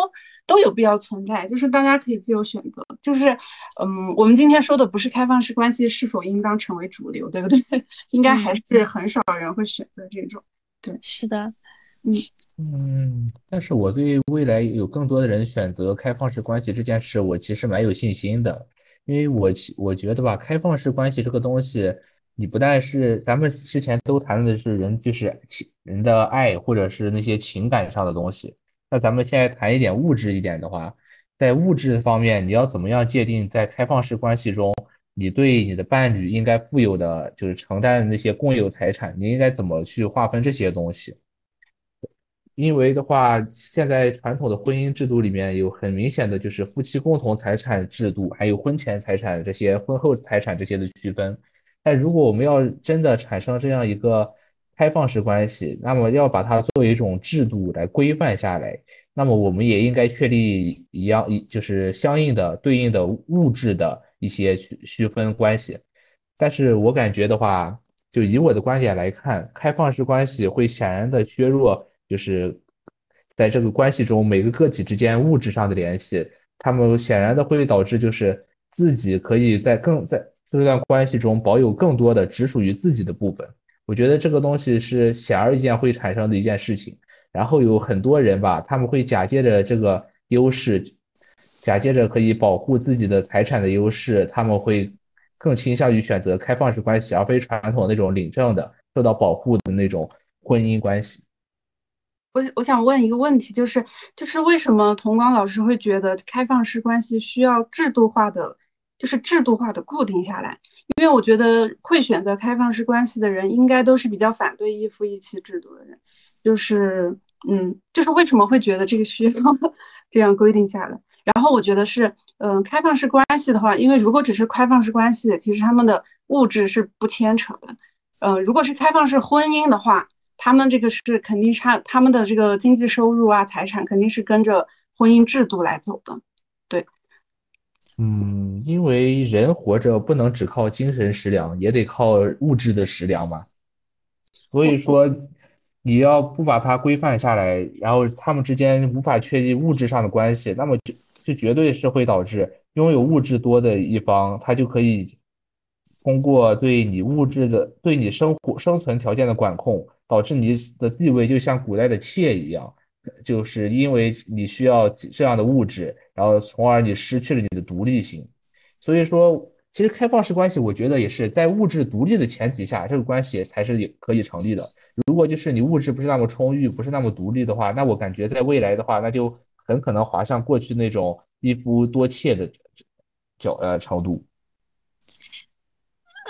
都有必要存在，就是大家可以自由选择，就是，嗯，我们今天说的不是开放式关系是否应当成为主流，对不对？应该还是很少人会选择这种，对，是的，嗯嗯，但是我对未来有更多的人选择开放式关系这件事，我其实蛮有信心的，因为我我觉得吧，开放式关系这个东西。你不但是咱们之前都谈论的是人就是情人的爱或者是那些情感上的东西，那咱们现在谈一点物质一点的话，在物质方面，你要怎么样界定在开放式关系中，你对你的伴侣应该负有的就是承担的那些共有财产，你应该怎么去划分这些东西？因为的话，现在传统的婚姻制度里面有很明显的就是夫妻共同财产制度，还有婚前财产这些、婚后财产这些的区分。但如果我们要真的产生这样一个开放式关系，那么要把它作为一种制度来规范下来，那么我们也应该确立一样一就是相应的对应的物质的一些区区分关系。但是我感觉的话，就以我的观点来看，开放式关系会显然的削弱，就是在这个关系中每个个体之间物质上的联系，他们显然的会导致就是自己可以在更在。这段关系中保有更多的只属于自己的部分，我觉得这个东西是显而易见会产生的一件事情。然后有很多人吧，他们会假借着这个优势，假借着可以保护自己的财产的优势，他们会更倾向于选择开放式关系，而非传统那种领证的、受到保护的那种婚姻关系。我我想问一个问题，就是就是为什么童光老师会觉得开放式关系需要制度化的？就是制度化的固定下来。因为我觉得会选择开放式关系的人，应该都是比较反对一夫一妻制度的人。就是，嗯，就是为什么会觉得这个需要 这样规定下来？然后我觉得是，嗯，开放式关系的话，因为如果只是开放式关系，其实他们的物质是不牵扯的。嗯，如果是开放式婚姻的话，他们这个是肯定差，他们的这个经济收入啊、财产肯定是跟着婚姻制度来走的。对，嗯，因为人活着不能只靠精神食粮，也得靠物质的食粮嘛。所以说。你要不把它规范下来，然后他们之间无法确立物质上的关系，那么就就绝对是会导致拥有物质多的一方，他就可以通过对你物质的、对你生活生存条件的管控，导致你的地位就像古代的妾一样，就是因为你需要这样的物质，然后从而你失去了你的独立性。所以说，其实开放式关系，我觉得也是在物质独立的前提下，这个关系才是可以成立的。如果就是你物质不是那么充裕，不是那么独立的话，那我感觉在未来的话，那就很可能滑向过去那种一夫多妾的角呃程度。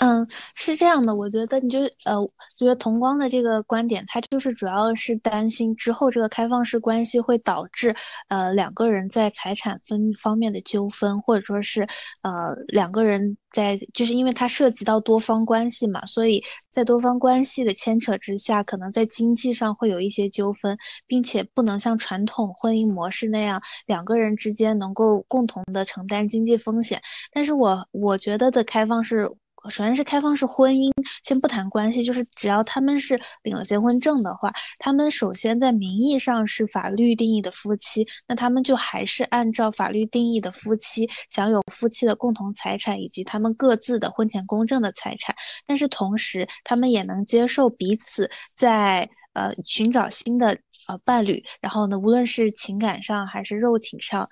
嗯，是这样的，我觉得你就呃，觉得同光的这个观点，他就是主要是担心之后这个开放式关系会导致呃两个人在财产分方面的纠纷，或者说是呃两个人在就是因为它涉及到多方关系嘛，所以在多方关系的牵扯之下，可能在经济上会有一些纠纷，并且不能像传统婚姻模式那样两个人之间能够共同的承担经济风险。但是我我觉得的开放式。首先是开放式婚姻，先不谈关系，就是只要他们是领了结婚证的话，他们首先在名义上是法律定义的夫妻，那他们就还是按照法律定义的夫妻享有夫妻的共同财产以及他们各自的婚前公证的财产，但是同时他们也能接受彼此在呃寻找新的呃伴侣，然后呢，无论是情感上还是肉体上。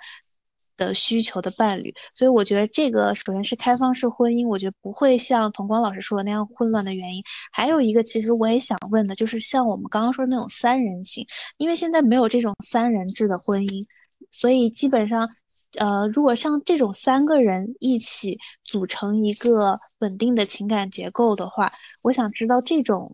的需求的伴侣，所以我觉得这个首先是开放式婚姻，我觉得不会像童光老师说的那样混乱的原因。还有一个，其实我也想问的，就是像我们刚刚说的那种三人行，因为现在没有这种三人制的婚姻，所以基本上，呃，如果像这种三个人一起组成一个稳定的情感结构的话，我想知道这种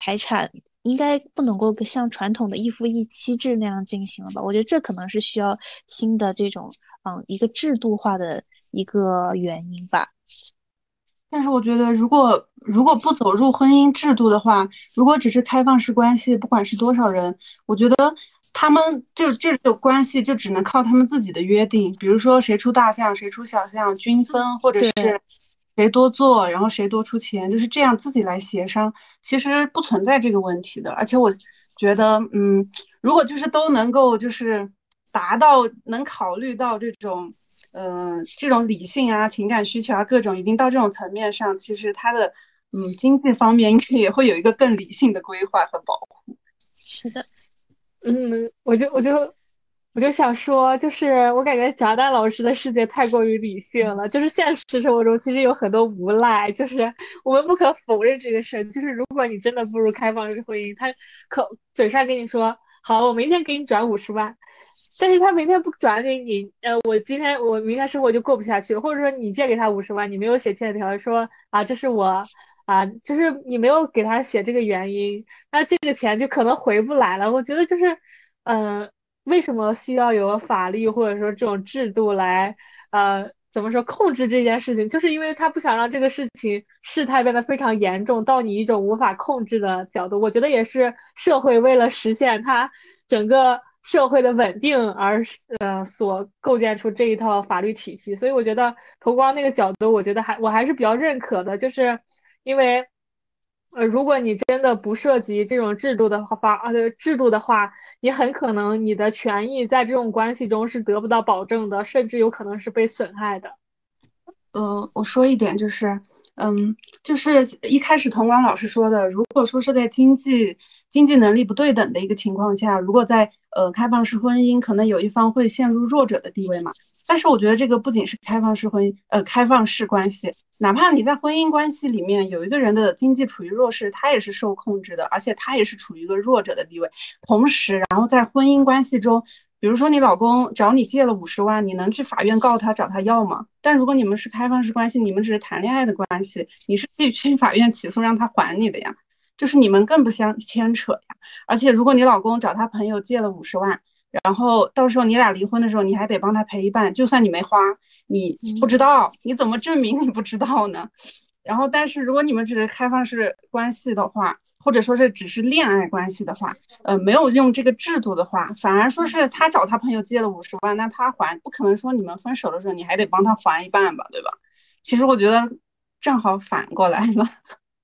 财产应该不能够像传统的一夫一妻制那样进行了吧？我觉得这可能是需要新的这种。嗯，一个制度化的一个原因吧。但是我觉得，如果如果不走入婚姻制度的话，如果只是开放式关系，不管是多少人，我觉得他们就这种关系就只能靠他们自己的约定，比如说谁出大项，谁出小项，均分，或者是谁多做，然后谁多出钱，就是这样自己来协商。其实不存在这个问题的。而且我觉得，嗯，如果就是都能够就是。达到能考虑到这种，嗯，这种理性啊、情感需求啊，各种已经到这种层面上，其实他的，嗯，经济方面应该也会有一个更理性的规划和保护。是的，嗯，我就我就我就想说，就是我感觉贾丹老师的世界太过于理性了，就是现实生活中其实有很多无赖，就是我们不可否认这个事，就是如果你真的步入开放式婚姻，他口嘴上跟你说好，我明天给你转五十万。但是他明天不转给你，呃，我今天我明天生活就过不下去了，或者说你借给他五十万，你没有写欠条说啊，这是我啊，就是你没有给他写这个原因，那这个钱就可能回不来了。我觉得就是，嗯，为什么需要有法律或者说这种制度来，呃，怎么说控制这件事情？就是因为他不想让这个事情事态变得非常严重，到你一种无法控制的角度。我觉得也是社会为了实现它整个。社会的稳定而呃所构建出这一套法律体系，所以我觉得投光那个角度，我觉得还我还是比较认可的，就是因为呃如果你真的不涉及这种制度的话，呃制度的话，你很可能你的权益在这种关系中是得不到保证的，甚至有可能是被损害的。呃，我说一点就是，嗯，就是一开始童光老师说的，如果说是在经济经济能力不对等的一个情况下，如果在呃，开放式婚姻可能有一方会陷入弱者的地位嘛？但是我觉得这个不仅是开放式婚姻，呃，开放式关系，哪怕你在婚姻关系里面有一个人的经济处于弱势，他也是受控制的，而且他也是处于一个弱者的地位。同时，然后在婚姻关系中，比如说你老公找你借了五十万，你能去法院告他找他要吗？但如果你们是开放式关系，你们只是谈恋爱的关系，你是可以去法院起诉让他还你的呀，就是你们更不相牵扯呀。而且如果你老公找他朋友借了五十万，然后到时候你俩离婚的时候，你还得帮他赔一半，就算你没花，你不知道，你怎么证明你不知道呢？然后，但是如果你们只是开放式关系的话，或者说是只是恋爱关系的话，呃，没有用这个制度的话，反而说是他找他朋友借了五十万，那他还不可能说你们分手的时候你还得帮他还一半吧，对吧？其实我觉得正好反过来了。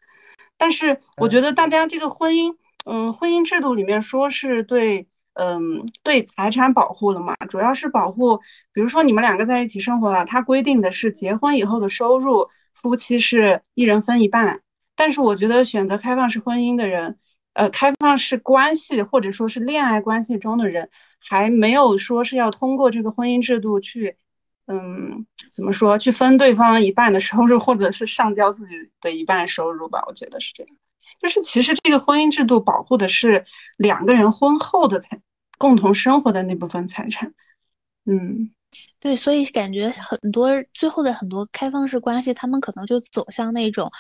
但是我觉得大家这个婚姻，嗯，婚姻制度里面说是对，嗯，对财产保护了嘛，主要是保护，比如说你们两个在一起生活了，他规定的是结婚以后的收入。夫妻是一人分一半，但是我觉得选择开放式婚姻的人，呃，开放式关系或者说是恋爱关系中的人，还没有说是要通过这个婚姻制度去，嗯，怎么说，去分对方一半的收入，或者是上交自己的一半收入吧？我觉得是这样。就是其实这个婚姻制度保护的是两个人婚后的财，共同生活的那部分财产，嗯。对，所以感觉很多最后的很多开放式关系，他们可能就走向那种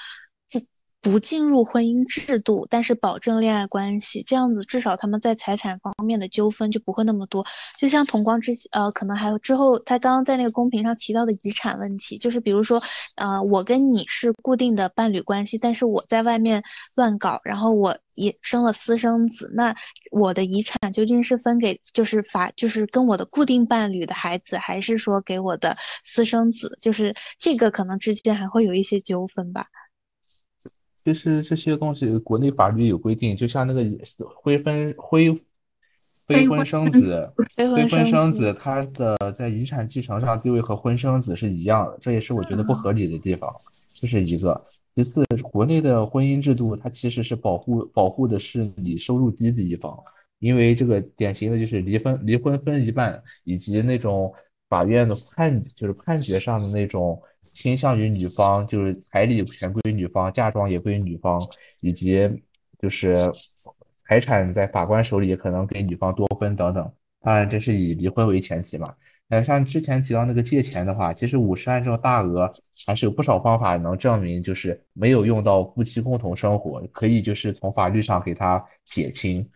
不进入婚姻制度，但是保证恋爱关系，这样子至少他们在财产方面的纠纷就不会那么多。就像同光之呃，可能还有之后他刚刚在那个公屏上提到的遗产问题，就是比如说呃，我跟你是固定的伴侣关系，但是我在外面乱搞，然后我。也生了私生子，那我的遗产究竟是分给就是法就是跟我的固定伴侣的孩子，还是说给我的私生子？就是这个可能之间还会有一些纠纷吧。其实这些东西国内法律有规定，就像那个非婚非非婚生子，非婚生子，他的在遗产继承上地位和婚生子是一样的，这也是我觉得不合理的地方，这是一个。其次，国内的婚姻制度，它其实是保护保护的是你收入低的一方，因为这个典型的就是离婚离婚分一半，以及那种法院的判就是判决上的那种倾向于女方，就是彩礼全归女方，嫁妆也归女方，以及就是财产在法官手里可能给女方多分等等。当然，这是以离婚为前提嘛。呃，像之前提到那个借钱的话，其实五十万这种大额还是有不少方法能证明，就是没有用到夫妻共同生活，可以就是从法律上给他撇清。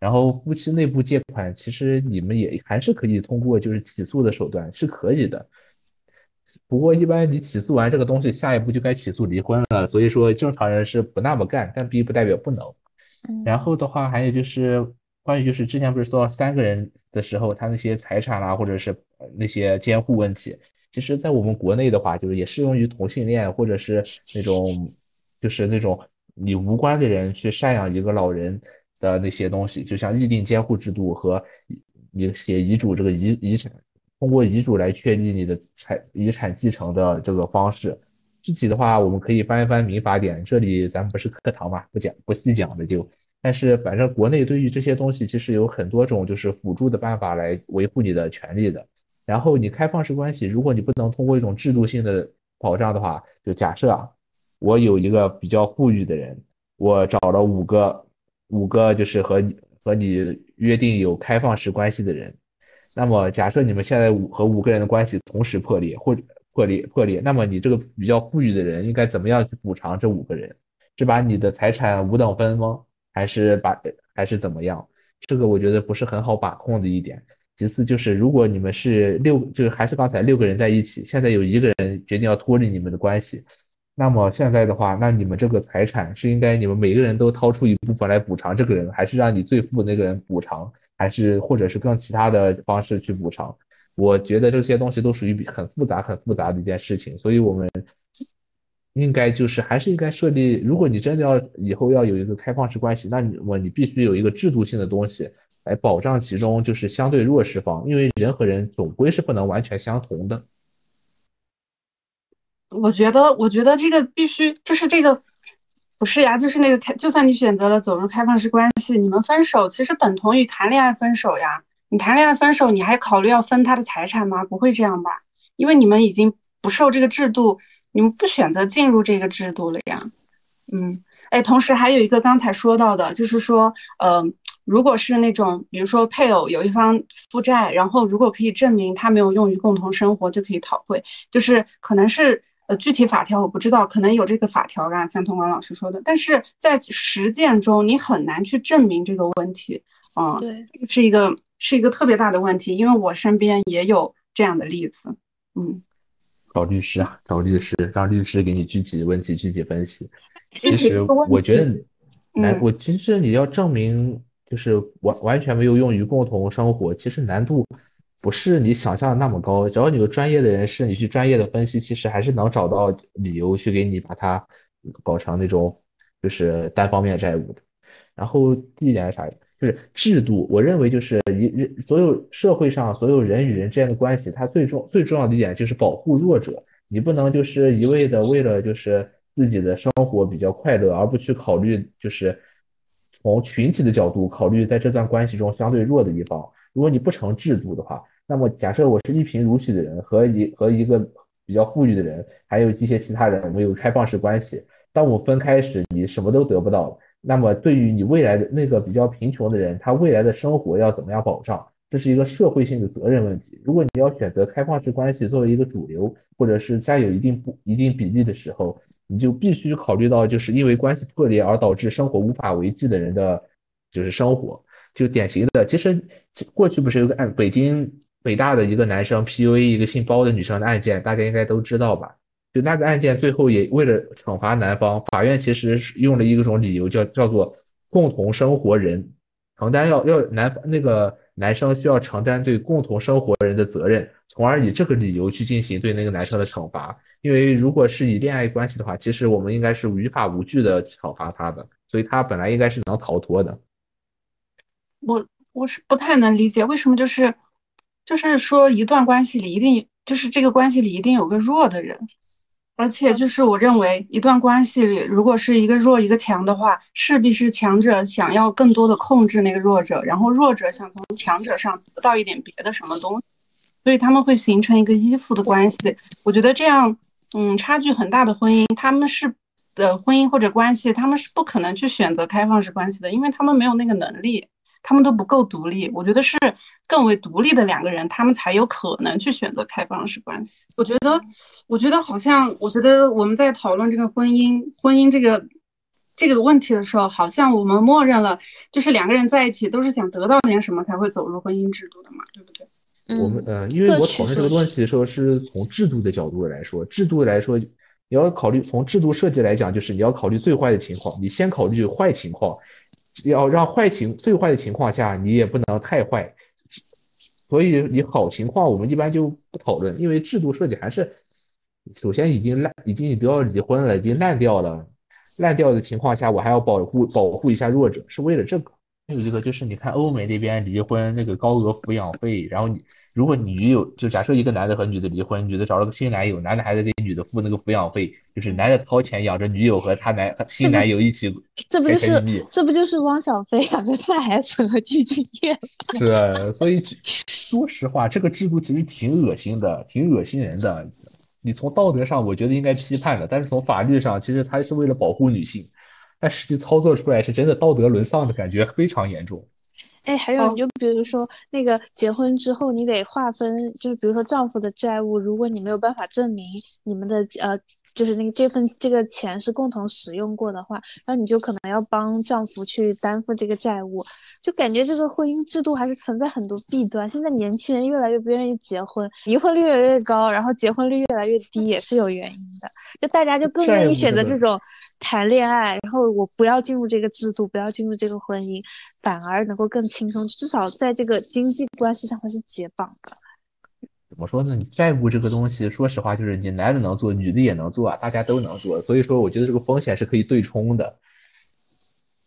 然后夫妻内部借款，其实你们也还是可以通过就是起诉的手段是可以的。不过一般你起诉完这个东西，下一步就该起诉离婚了，所以说正常人是不那么干，但并不代表不能。然后的话，还有就是关于就是之前不是说到三个人的时候，他那些财产啦，或者是。那些监护问题，其实，在我们国内的话，就是也适用于同性恋，或者是那种，就是那种你无关的人去赡养一个老人的那些东西，就像议定监护制度和你写遗嘱这个遗遗产，通过遗嘱来确立你的财遗产继承的这个方式。具体的话，我们可以翻一翻民法典，这里咱们不是课堂嘛，不讲不细讲的就。但是反正国内对于这些东西，其实有很多种就是辅助的办法来维护你的权利的。然后你开放式关系，如果你不能通过一种制度性的保障的话，就假设啊，我有一个比较富裕的人，我找了五个五个就是和和你约定有开放式关系的人，那么假设你们现在五和五个人的关系同时破裂或者破裂破裂，那么你这个比较富裕的人应该怎么样去补偿这五个人？是把你的财产五等分吗？还是把还是怎么样？这个我觉得不是很好把控的一点。其次就是，如果你们是六，就是还是刚才六个人在一起，现在有一个人决定要脱离你们的关系，那么现在的话，那你们这个财产是应该你们每个人都掏出一部分来补偿这个人，还是让你最富的那个人补偿，还是或者是更其他的方式去补偿？我觉得这些东西都属于很复杂、很复杂的一件事情，所以我们应该就是还是应该设立，如果你真的要以后要有一个开放式关系，那么你必须有一个制度性的东西。来保障其中就是相对弱势方，因为人和人总归是不能完全相同的。我觉得，我觉得这个必须就是这个不是呀，就是那个开，就算你选择了走入开放式关系，你们分手其实等同于谈恋爱分手呀。你谈恋爱分手，你还考虑要分他的财产吗？不会这样吧？因为你们已经不受这个制度，你们不选择进入这个制度了呀。嗯，哎，同时还有一个刚才说到的，就是说，呃。如果是那种，比如说配偶有一方负债，然后如果可以证明他没有用于共同生活，就可以讨回。就是可能是呃具体法条我不知道，可能有这个法条啊，像童光老师说的，但是在实践中你很难去证明这个问题。嗯，对，是一个是一个特别大的问题，因为我身边也有这样的例子。嗯，找律师啊，找律师，让律师给你具体问题具体分析。其实我觉得难，我其实你要证明。就是完完全没有用于共同生活，其实难度不是你想象的那么高。只要你有专业的人士，你去专业的分析，其实还是能找到理由去给你把它搞成那种就是单方面债务的。然后第一点是啥？就是制度。我认为就是一人所有社会上所有人与人之间的关系，它最重最重要的一点就是保护弱者。你不能就是一味的为了就是自己的生活比较快乐，而不去考虑就是。从群体的角度考虑，在这段关系中相对弱的一方，如果你不成制度的话，那么假设我是一贫如洗的人和一和一个比较富裕的人，还有一些其他人，我们有开放式关系。当我分开时，你什么都得不到。那么对于你未来的那个比较贫穷的人，他未来的生活要怎么样保障？这是一个社会性的责任问题。如果你要选择开放式关系作为一个主流，或者是占有一定不一定比例的时候，你就必须考虑到，就是因为关系破裂而导致生活无法维系的人的，就是生活，就典型的。其实过去不是有个案，北京北大的一个男生 PUA 一个姓包的女生的案件，大家应该都知道吧？就那个案件最后也为了惩罚男方，法院其实是用了一种理由叫叫做共同生活人承担要要男那个。男生需要承担对共同生活人的责任，从而以这个理由去进行对那个男生的惩罚。因为如果是以恋爱关系的话，其实我们应该是于法无据的惩罚他的，所以他本来应该是能逃脱的。我我是不太能理解为什么就是就是说一段关系里一定就是这个关系里一定有个弱的人。而且就是我认为，一段关系里，如果是一个弱一个强的话，势必是强者想要更多的控制那个弱者，然后弱者想从强者上得到一点别的什么东西，所以他们会形成一个依附的关系。我觉得这样，嗯，差距很大的婚姻，他们是的婚姻或者关系，他们是不可能去选择开放式关系的，因为他们没有那个能力。他们都不够独立，我觉得是更为独立的两个人，他们才有可能去选择开放式关系。我觉得，我觉得好像，我觉得我们在讨论这个婚姻，婚姻这个这个问题的时候，好像我们默认了，就是两个人在一起都是想得到点什么才会走入婚姻制度的嘛，对不对？我们呃，因为我讨论这个问题的时候，是从制度的角度来说，制度来说，你要考虑从制度设计来讲，就是你要考虑最坏的情况，你先考虑坏情况。要让坏情最坏的情况下，你也不能太坏，所以你好情况我们一般就不讨论，因为制度设计还是首先已经烂，已经你都要离婚了，已经烂掉了，烂掉的情况下，我还要保护保护一下弱者，是为了这个。还有一个就是你看欧美那边离婚那个高额抚养费，然后你。如果女友就假设一个男的和女的离婚，女的找了个新男友，男的还得给女的付那个抚养费，就是男的掏钱养着女友和他男新男友一起，这不就是这不就是汪小菲养着大 S 和具俊晔？对，所以说实话，这个制度其实挺恶心的，挺恶心人的。你从道德上我觉得应该批判的，但是从法律上，其实他是为了保护女性，但实际操作出来是真的道德沦丧的感觉非常严重。哎，还有，你就比如说那个结婚之后，你得划分，就是比如说丈夫的债务，如果你没有办法证明你们的呃。就是那个这份这个钱是共同使用过的话，然后你就可能要帮丈夫去担负这个债务，就感觉这个婚姻制度还是存在很多弊端。现在年轻人越来越不愿意结婚，离婚率越来越高，然后结婚率越来越低，也是有原因的。就大家就更愿意选择这种谈恋爱，然后我不要进入这个制度，不要进入这个婚姻，反而能够更轻松，至少在这个经济关系上它是解绑的。怎么说呢？你债务这个东西，说实话，就是你男的能做，女的也能做啊，大家都能做。所以说，我觉得这个风险是可以对冲的，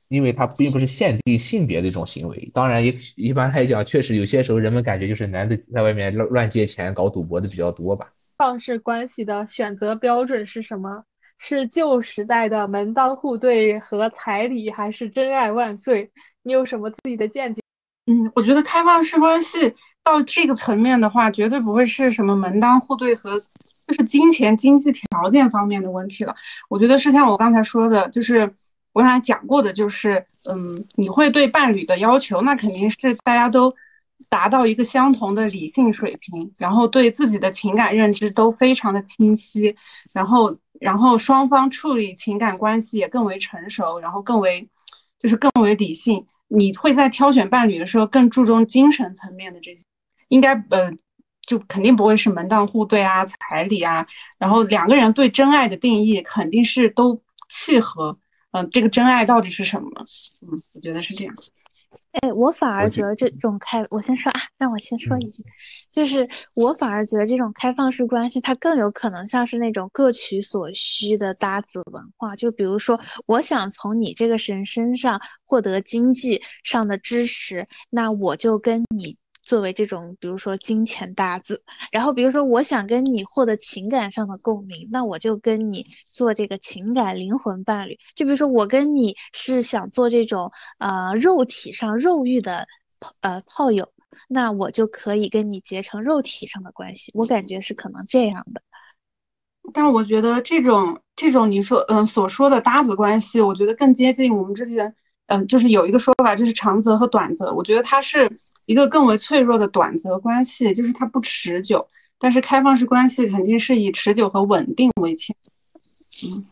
因为它并不是限定性别的一种行为。当然，一一般来讲，确实有些时候人们感觉就是男的在外面乱乱借钱、搞赌博的比较多吧。放式关系的选择标准是什么？是旧时代的门当户对和彩礼，还是真爱万岁？你有什么自己的见解？嗯，我觉得开放式关系到这个层面的话，绝对不会是什么门当户对和就是金钱经济条件方面的问题了。我觉得是像我刚才说的，就是我刚才讲过的，就是嗯，你会对伴侣的要求，那肯定是大家都达到一个相同的理性水平，然后对自己的情感认知都非常的清晰，然后然后双方处理情感关系也更为成熟，然后更为就是更为理性。你会在挑选伴侣的时候更注重精神层面的这些，应该呃。就肯定不会是门当户对啊、彩礼啊，然后两个人对真爱的定义肯定是都契合。嗯，这个真爱到底是什么？嗯，我觉得是这样。哎，我反而觉得这种开，我先说啊，让我先说一句，就是我反而觉得这种开放式关系，它更有可能像是那种各取所需的搭子文化。就比如说，我想从你这个人身上获得经济上的支持，那我就跟你。作为这种，比如说金钱搭子，然后比如说我想跟你获得情感上的共鸣，那我就跟你做这个情感灵魂伴侣。就比如说我跟你是想做这种呃肉体上肉欲的呃炮友，那我就可以跟你结成肉体上的关系。我感觉是可能这样的。但我觉得这种这种你说嗯所说的搭子关系，我觉得更接近我们之前嗯就是有一个说法就是长则和短则，我觉得它是。一个更为脆弱的短则关系，就是它不持久。但是开放式关系肯定是以持久和稳定为前。嗯，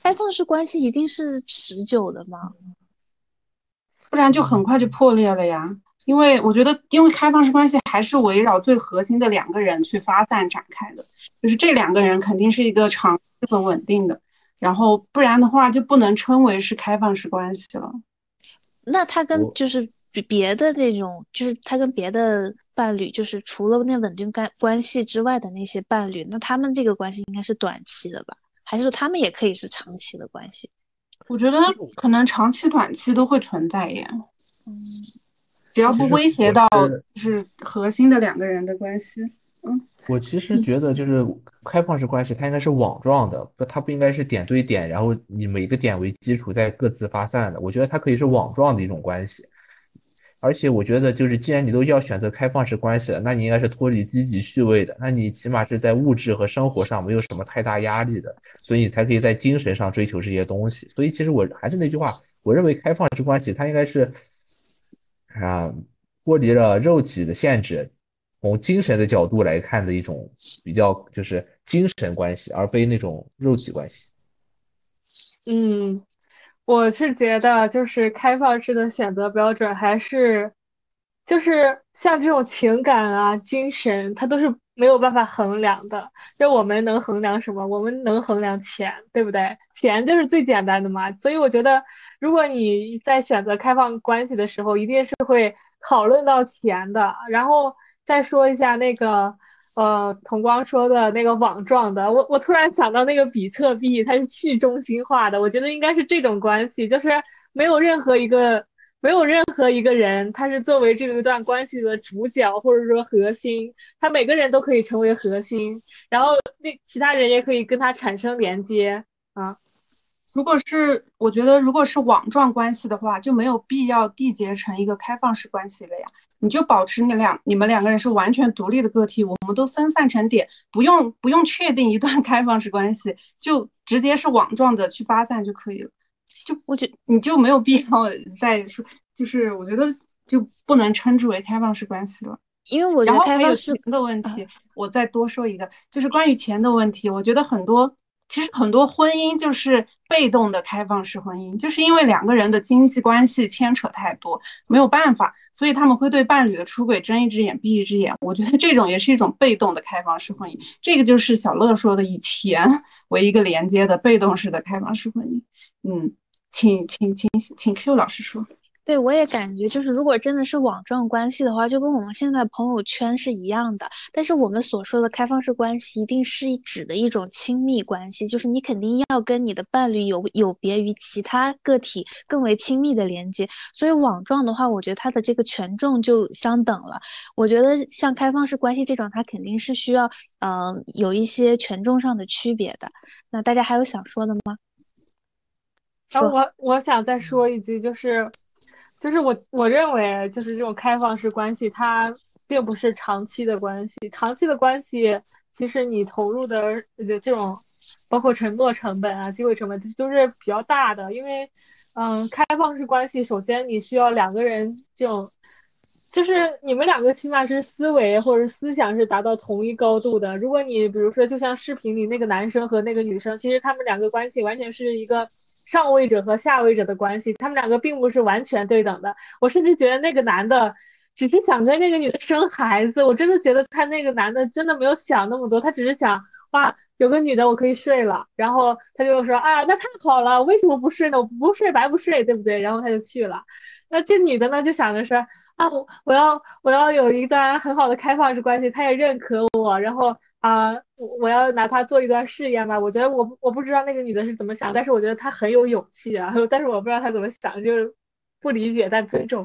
开放式关系一定是持久的吗？不然就很快就破裂了呀。因为我觉得，因为开放式关系还是围绕最核心的两个人去发散展开的，就是这两个人肯定是一个长期和稳定的。然后不然的话，就不能称为是开放式关系了。那他跟就是。比别的那种，就是他跟别的伴侣，就是除了那稳定关关系之外的那些伴侣，那他们这个关系应该是短期的吧？还是说他们也可以是长期的关系？我觉得可能长期、短期都会存在耶。嗯，只要不威胁到就是核心的两个人的关系。嗯，我其实觉得就是开放式关系，它应该是网状的，不，它不应该是点对点，然后以每个点为基础再各自发散的。我觉得它可以是网状的一种关系。而且我觉得，就是既然你都要选择开放式关系了，那你应该是脱离积极趣味的，那你起码是在物质和生活上没有什么太大压力的，所以你才可以在精神上追求这些东西。所以其实我还是那句话，我认为开放式关系它应该是啊，脱离了肉体的限制，从精神的角度来看的一种比较就是精神关系，而非那种肉体关系。嗯。我是觉得，就是开放式的选择标准还是，就是像这种情感啊、精神，它都是没有办法衡量的。就我们能衡量什么？我们能衡量钱，对不对？钱就是最简单的嘛。所以我觉得，如果你在选择开放关系的时候，一定是会讨论到钱的。然后再说一下那个。呃，童光说的那个网状的，我我突然想到那个比特币，它是去中心化的，我觉得应该是这种关系，就是没有任何一个没有任何一个人，他是作为这一段关系的主角或者说核心，他每个人都可以成为核心，然后那其他人也可以跟他产生连接啊。如果是我觉得如果是网状关系的话，就没有必要缔结成一个开放式关系了呀。你就保持你两你们两个人是完全独立的个体，我们都分散成点，不用不用确定一段 开放式关系，就直接是网状的去发散就可以了。就我觉你就没有必要 再说，就是我觉得就不能称之为开放式关系了。因为我觉得开放式的问题，我再多说一个，就是关于钱的问题，我觉得很多。其实很多婚姻就是被动的开放式婚姻，就是因为两个人的经济关系牵扯太多，没有办法，所以他们会对伴侣的出轨睁一只眼闭一只眼。我觉得这种也是一种被动的开放式婚姻，这个就是小乐说的以钱 为一个连接的被动式的开放式婚姻。嗯，请请请请 Q 老师说。对，我也感觉就是，如果真的是网状关系的话，就跟我们现在朋友圈是一样的。但是我们所说的开放式关系，一定是指的一种亲密关系，就是你肯定要跟你的伴侣有有别于其他个体更为亲密的连接。所以网状的话，我觉得它的这个权重就相等了。我觉得像开放式关系这种，它肯定是需要嗯有一些权重上的区别的。那大家还有想说的吗？然后我我想再说一句，就是。就是我我认为，就是这种开放式关系，它并不是长期的关系。长期的关系，其实你投入的这种包括沉没成本啊、机会成本都是比较大的。因为，嗯，开放式关系，首先你需要两个人这种。就是你们两个起码是思维或者思想是达到同一高度的。如果你比如说，就像视频里那个男生和那个女生，其实他们两个关系完全是一个上位者和下位者的关系，他们两个并不是完全对等的。我甚至觉得那个男的只是想跟那个女的生孩子，我真的觉得他那个男的真的没有想那么多，他只是想哇，有个女的我可以睡了，然后他就说啊，那太好了，为什么不睡呢？我不睡白不睡，对不对？然后他就去了。那这女的呢，就想着是啊，我我要我要有一段很好的开放式关系，他也认可我，然后啊，我要拿他做一段试验吧。我觉得我我不知道那个女的是怎么想，但是我觉得她很有勇气啊。但是我不知道她怎么想，就是不理解但尊重。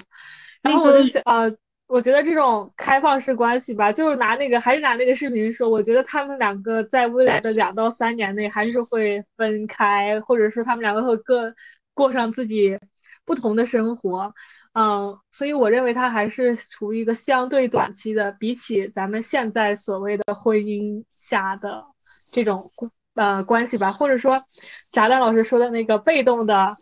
然后我就想啊，我觉得这种开放式关系吧，就是拿那个还是拿那个视频说，我觉得他们两个在未来的两到三年内还是会分开，或者说他们两个会各过上自己。不同的生活，嗯，所以我认为它还是处于一个相对短期的，比起咱们现在所谓的婚姻下的这种呃关系吧，或者说，炸弹老师说的那个被动的，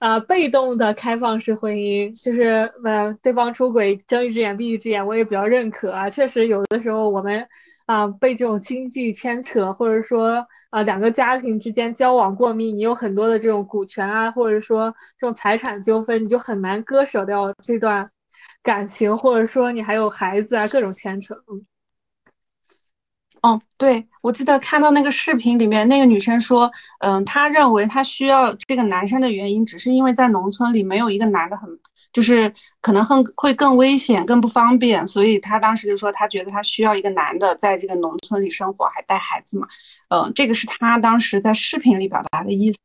呃，被动的开放式婚姻，就是呃，对方出轨睁一只眼闭一只眼，我也比较认可啊，确实有的时候我们。啊，被这种经济牵扯，或者说啊，两个家庭之间交往过密，你有很多的这种股权啊，或者说这种财产纠纷，你就很难割舍掉这段感情，或者说你还有孩子啊，各种牵扯。嗯，哦，对，我记得看到那个视频里面，那个女生说，嗯，她认为她需要这个男生的原因，只是因为在农村里没有一个男的很。就是可能很会更危险、更不方便，所以他当时就说他觉得他需要一个男的在这个农村里生活，还带孩子嘛。嗯，这个是他当时在视频里表达的意思。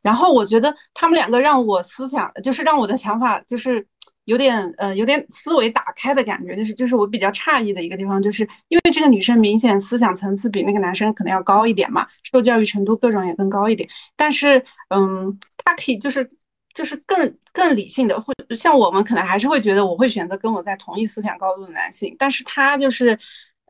然后我觉得他们两个让我思想，就是让我的想法就是有点呃有点思维打开的感觉，就是就是我比较诧异的一个地方，就是因为这个女生明显思想层次比那个男生可能要高一点嘛，受教育程度各种也更高一点，但是嗯，他可以就是。就是更更理性的，会像我们可能还是会觉得我会选择跟我在同一思想高度的男性，但是他就是，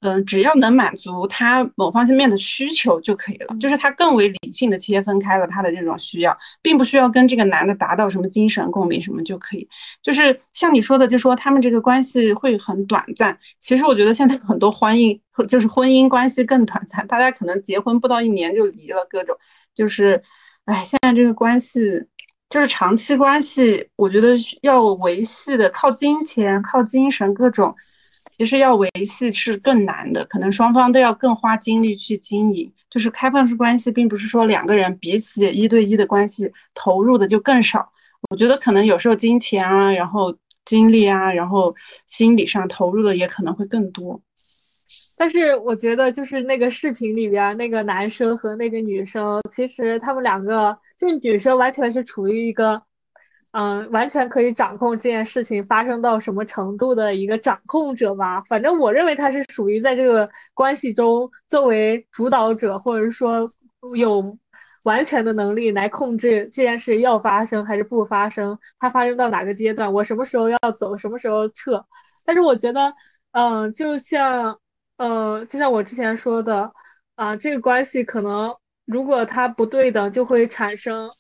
嗯，只要能满足他某方面的需求就可以了，就是他更为理性的切分开了他的这种需要，并不需要跟这个男的达到什么精神共鸣什么就可以，就是像你说的，就说他们这个关系会很短暂，其实我觉得现在很多婚姻就是婚姻关系更短暂，大家可能结婚不到一年就离了，各种就是，哎，现在这个关系。就是长期关系，我觉得要维系的靠金钱、靠精神各种，其实要维系是更难的，可能双方都要更花精力去经营。就是开放式关系，并不是说两个人比起一对一的关系投入的就更少，我觉得可能有时候金钱啊，然后精力啊，然后心理上投入的也可能会更多。但是我觉得，就是那个视频里边那个男生和那个女生，其实他们两个，就女生完全是处于一个，嗯，完全可以掌控这件事情发生到什么程度的一个掌控者吧。反正我认为他是属于在这个关系中作为主导者，或者说有完全的能力来控制这件事要发生还是不发生，它发生到哪个阶段，我什么时候要走，什么时候撤。但是我觉得，嗯，就像。呃，就像我之前说的，啊，这个关系可能如果它不对等，就会产生，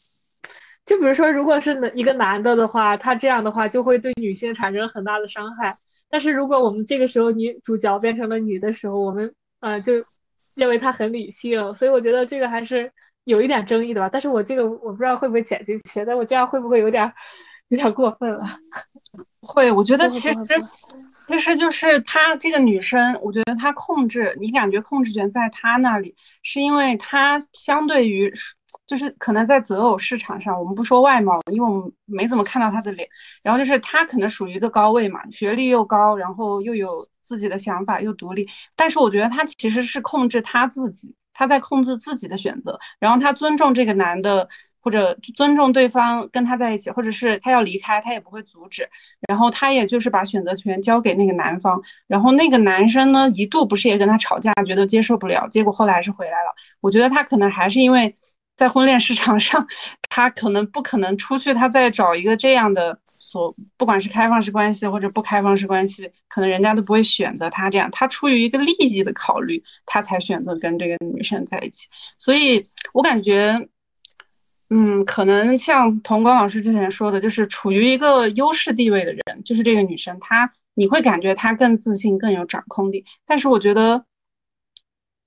就比如说，如果是一个男的的话，他这样的话就会对女性产生很大的伤害。但是如果我们这个时候女主角变成了女的时候，我们呃就认为他很理性，所以我觉得这个还是有一点争议的吧。但是我这个我不知道会不会剪进去，但我这样会不会有点有点过分了？会，我觉得其实。其实就是她这个女生，我觉得她控制，你感觉控制权在她那里，是因为她相对于，就是可能在择偶市场上，我们不说外貌，因为我们没怎么看到她的脸，然后就是她可能属于一个高位嘛，学历又高，然后又有自己的想法，又独立，但是我觉得她其实是控制她自己，她在控制自己的选择，然后她尊重这个男的。或者尊重对方跟他在一起，或者是他要离开，他也不会阻止。然后他也就是把选择权交给那个男方。然后那个男生呢，一度不是也跟他吵架，觉得接受不了，结果后来还是回来了。我觉得他可能还是因为在婚恋市场上，他可能不可能出去，他再找一个这样的所不管是开放式关系或者不开放式关系，可能人家都不会选择他这样，他出于一个利益的考虑，他才选择跟这个女生在一起。所以我感觉，嗯，可能像童光老师之前说的，就是处于一个优势地位的人，就是这个女生，她你会感觉她更自信、更有掌控力。但是我觉得，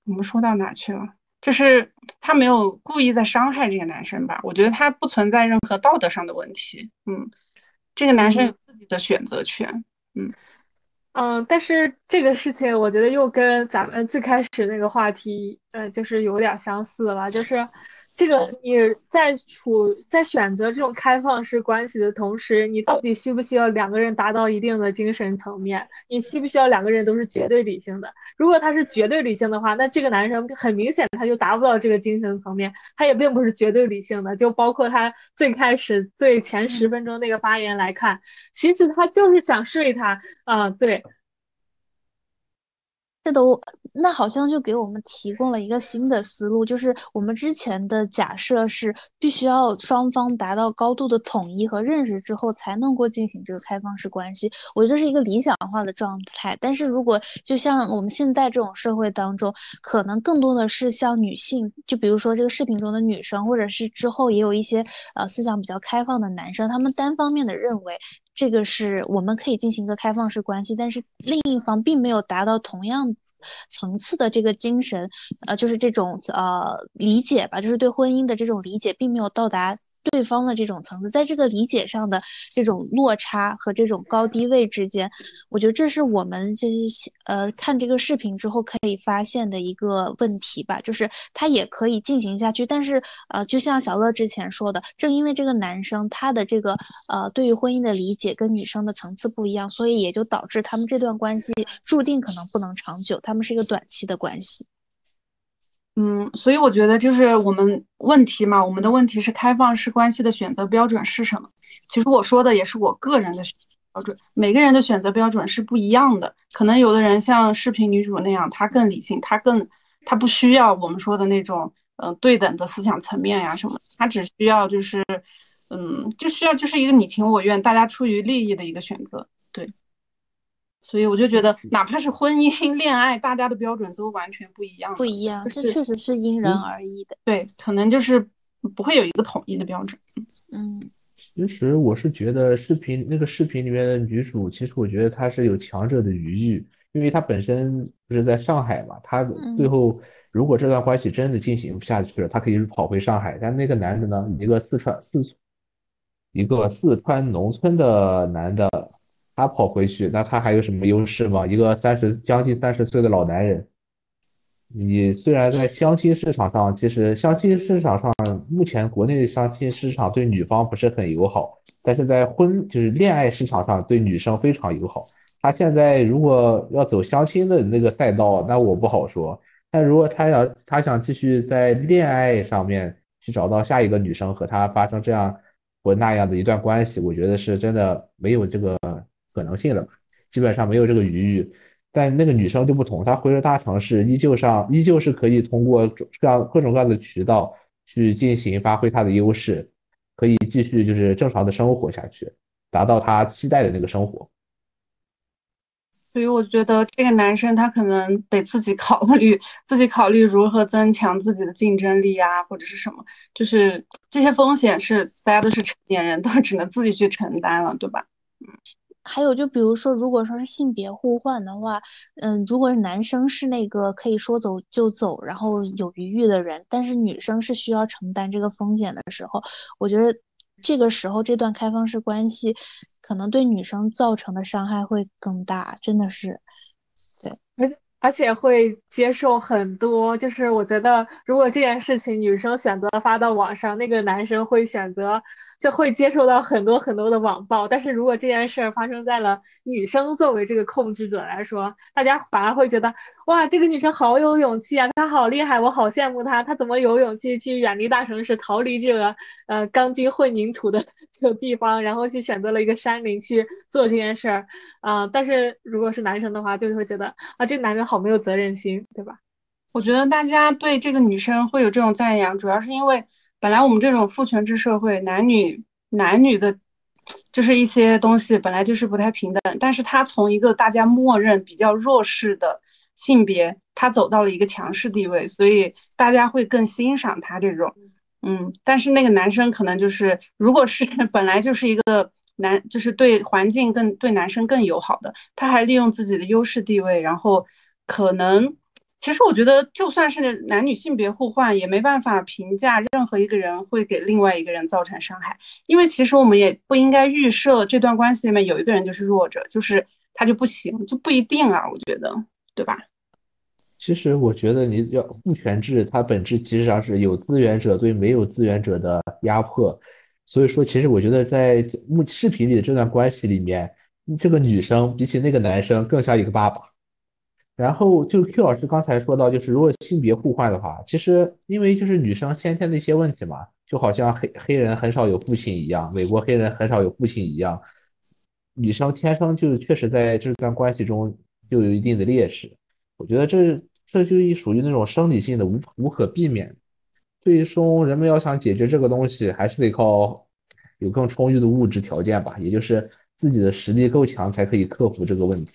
我们说到哪去了？就是她没有故意在伤害这个男生吧？我觉得她不存在任何道德上的问题。嗯。这个男生有自己的选择权，嗯嗯，但是这个事情我觉得又跟咱们最开始那个话题，呃，就是有点相似了，就是。这个你在处在选择这种开放式关系的同时，你到底需不需要两个人达到一定的精神层面？你需不需要两个人都是绝对理性的？如果他是绝对理性的话，那这个男生很明显他就达不到这个精神层面，他也并不是绝对理性的。就包括他最开始最前十分钟那个发言来看，其实他就是想睡他啊，对。这都那好像就给我们提供了一个新的思路，就是我们之前的假设是必须要双方达到高度的统一和认识之后才能够进行这个开放式关系，我觉得是一个理想化的状态。但是如果就像我们现在这种社会当中，可能更多的是像女性，就比如说这个视频中的女生，或者是之后也有一些呃思想比较开放的男生，他们单方面的认为。这个是我们可以进行一个开放式关系，但是另一方并没有达到同样层次的这个精神，呃，就是这种呃理解吧，就是对婚姻的这种理解，并没有到达。对方的这种层次，在这个理解上的这种落差和这种高低位之间，我觉得这是我们就是呃看这个视频之后可以发现的一个问题吧，就是他也可以进行下去，但是呃就像小乐之前说的，正因为这个男生他的这个呃对于婚姻的理解跟女生的层次不一样，所以也就导致他们这段关系注定可能不能长久，他们是一个短期的关系。嗯，所以我觉得就是我们问题嘛，我们的问题是开放式关系的选择标准是什么？其实我说的也是我个人的标准，每个人的选择标准是不一样的。可能有的人像视频女主那样，她更理性，她更她不需要我们说的那种呃对等的思想层面呀什么，她只需要就是嗯，就需要就是一个你情我愿，大家出于利益的一个选择，所以我就觉得，哪怕是婚姻、恋爱，大家的标准都完全不一样。不一样，这确实是因人而异的。对，可能就是不会有一个统一的标准。嗯，其实我是觉得视频那个视频里面的女主，其实我觉得她是有强者的余欲，因为她本身不是在上海嘛，她最后如果这段关系真的进行不下去了，她可以跑回上海。但那个男的呢，一个四川四一个四川农村的男的。他跑回去，那他还有什么优势吗？一个三十将近三十岁的老男人，你虽然在相亲市场上，其实相亲市场上目前国内的相亲市场对女方不是很友好，但是在婚就是恋爱市场上对女生非常友好。他现在如果要走相亲的那个赛道，那我不好说。但如果他要他想继续在恋爱上面去找到下一个女生和他发生这样或那样的一段关系，我觉得是真的没有这个。可能性了，基本上没有这个余裕，但那个女生就不同，她回了大城市，依旧上依旧是可以通过各样各种各样的渠道去进行发挥她的优势，可以继续就是正常的生活下去，达到她期待的那个生活。所以我觉得这个男生他可能得自己考虑，自己考虑如何增强自己的竞争力啊，或者是什么，就是这些风险是大家都是成年人，都只能自己去承担了，对吧？嗯。还有，就比如说，如果说是性别互换的话，嗯，如果是男生是那个可以说走就走，然后有余裕的人，但是女生是需要承担这个风险的时候，我觉得这个时候这段开放式关系可能对女生造成的伤害会更大，真的是，对，而而且会接受很多，就是我觉得如果这件事情女生选择发到网上，那个男生会选择。就会接受到很多很多的网暴，但是如果这件事儿发生在了女生作为这个控制者来说，大家反而会觉得哇，这个女生好有勇气啊，她好厉害，我好羡慕她，她怎么有勇气去远离大城市，逃离这个呃钢筋混凝土的这个地方，然后去选择了一个山林去做这件事儿啊？但是如果是男生的话，就会觉得啊，这个男人好没有责任心，对吧？我觉得大家对这个女生会有这种赞扬，主要是因为。本来我们这种父权制社会，男女男女的就是一些东西本来就是不太平等，但是他从一个大家默认比较弱势的性别，他走到了一个强势地位，所以大家会更欣赏他这种，嗯，但是那个男生可能就是，如果是 本来就是一个男，就是对环境更对男生更友好的，他还利用自己的优势地位，然后可能。其实我觉得，就算是男女性别互换，也没办法评价任何一个人会给另外一个人造成伤害，因为其实我们也不应该预设这段关系里面有一个人就是弱者，就是他就不行，就不一定啊，我觉得，对吧？其实我觉得你要父权制，它本质其实上是有资源者对没有资源者的压迫，所以说，其实我觉得在目视频里的这段关系里面，这个女生比起那个男生更像一个爸爸。然后就 Q 老师刚才说到，就是如果性别互换的话，其实因为就是女生先天的一些问题嘛，就好像黑黑人很少有父亲一样，美国黑人很少有父亲一样，女生天生就确实在这段关系中就有一定的劣势。我觉得这这就一属于那种生理性的无无可避免。最终人们要想解决这个东西，还是得靠有更充裕的物质条件吧，也就是自己的实力够强才可以克服这个问题。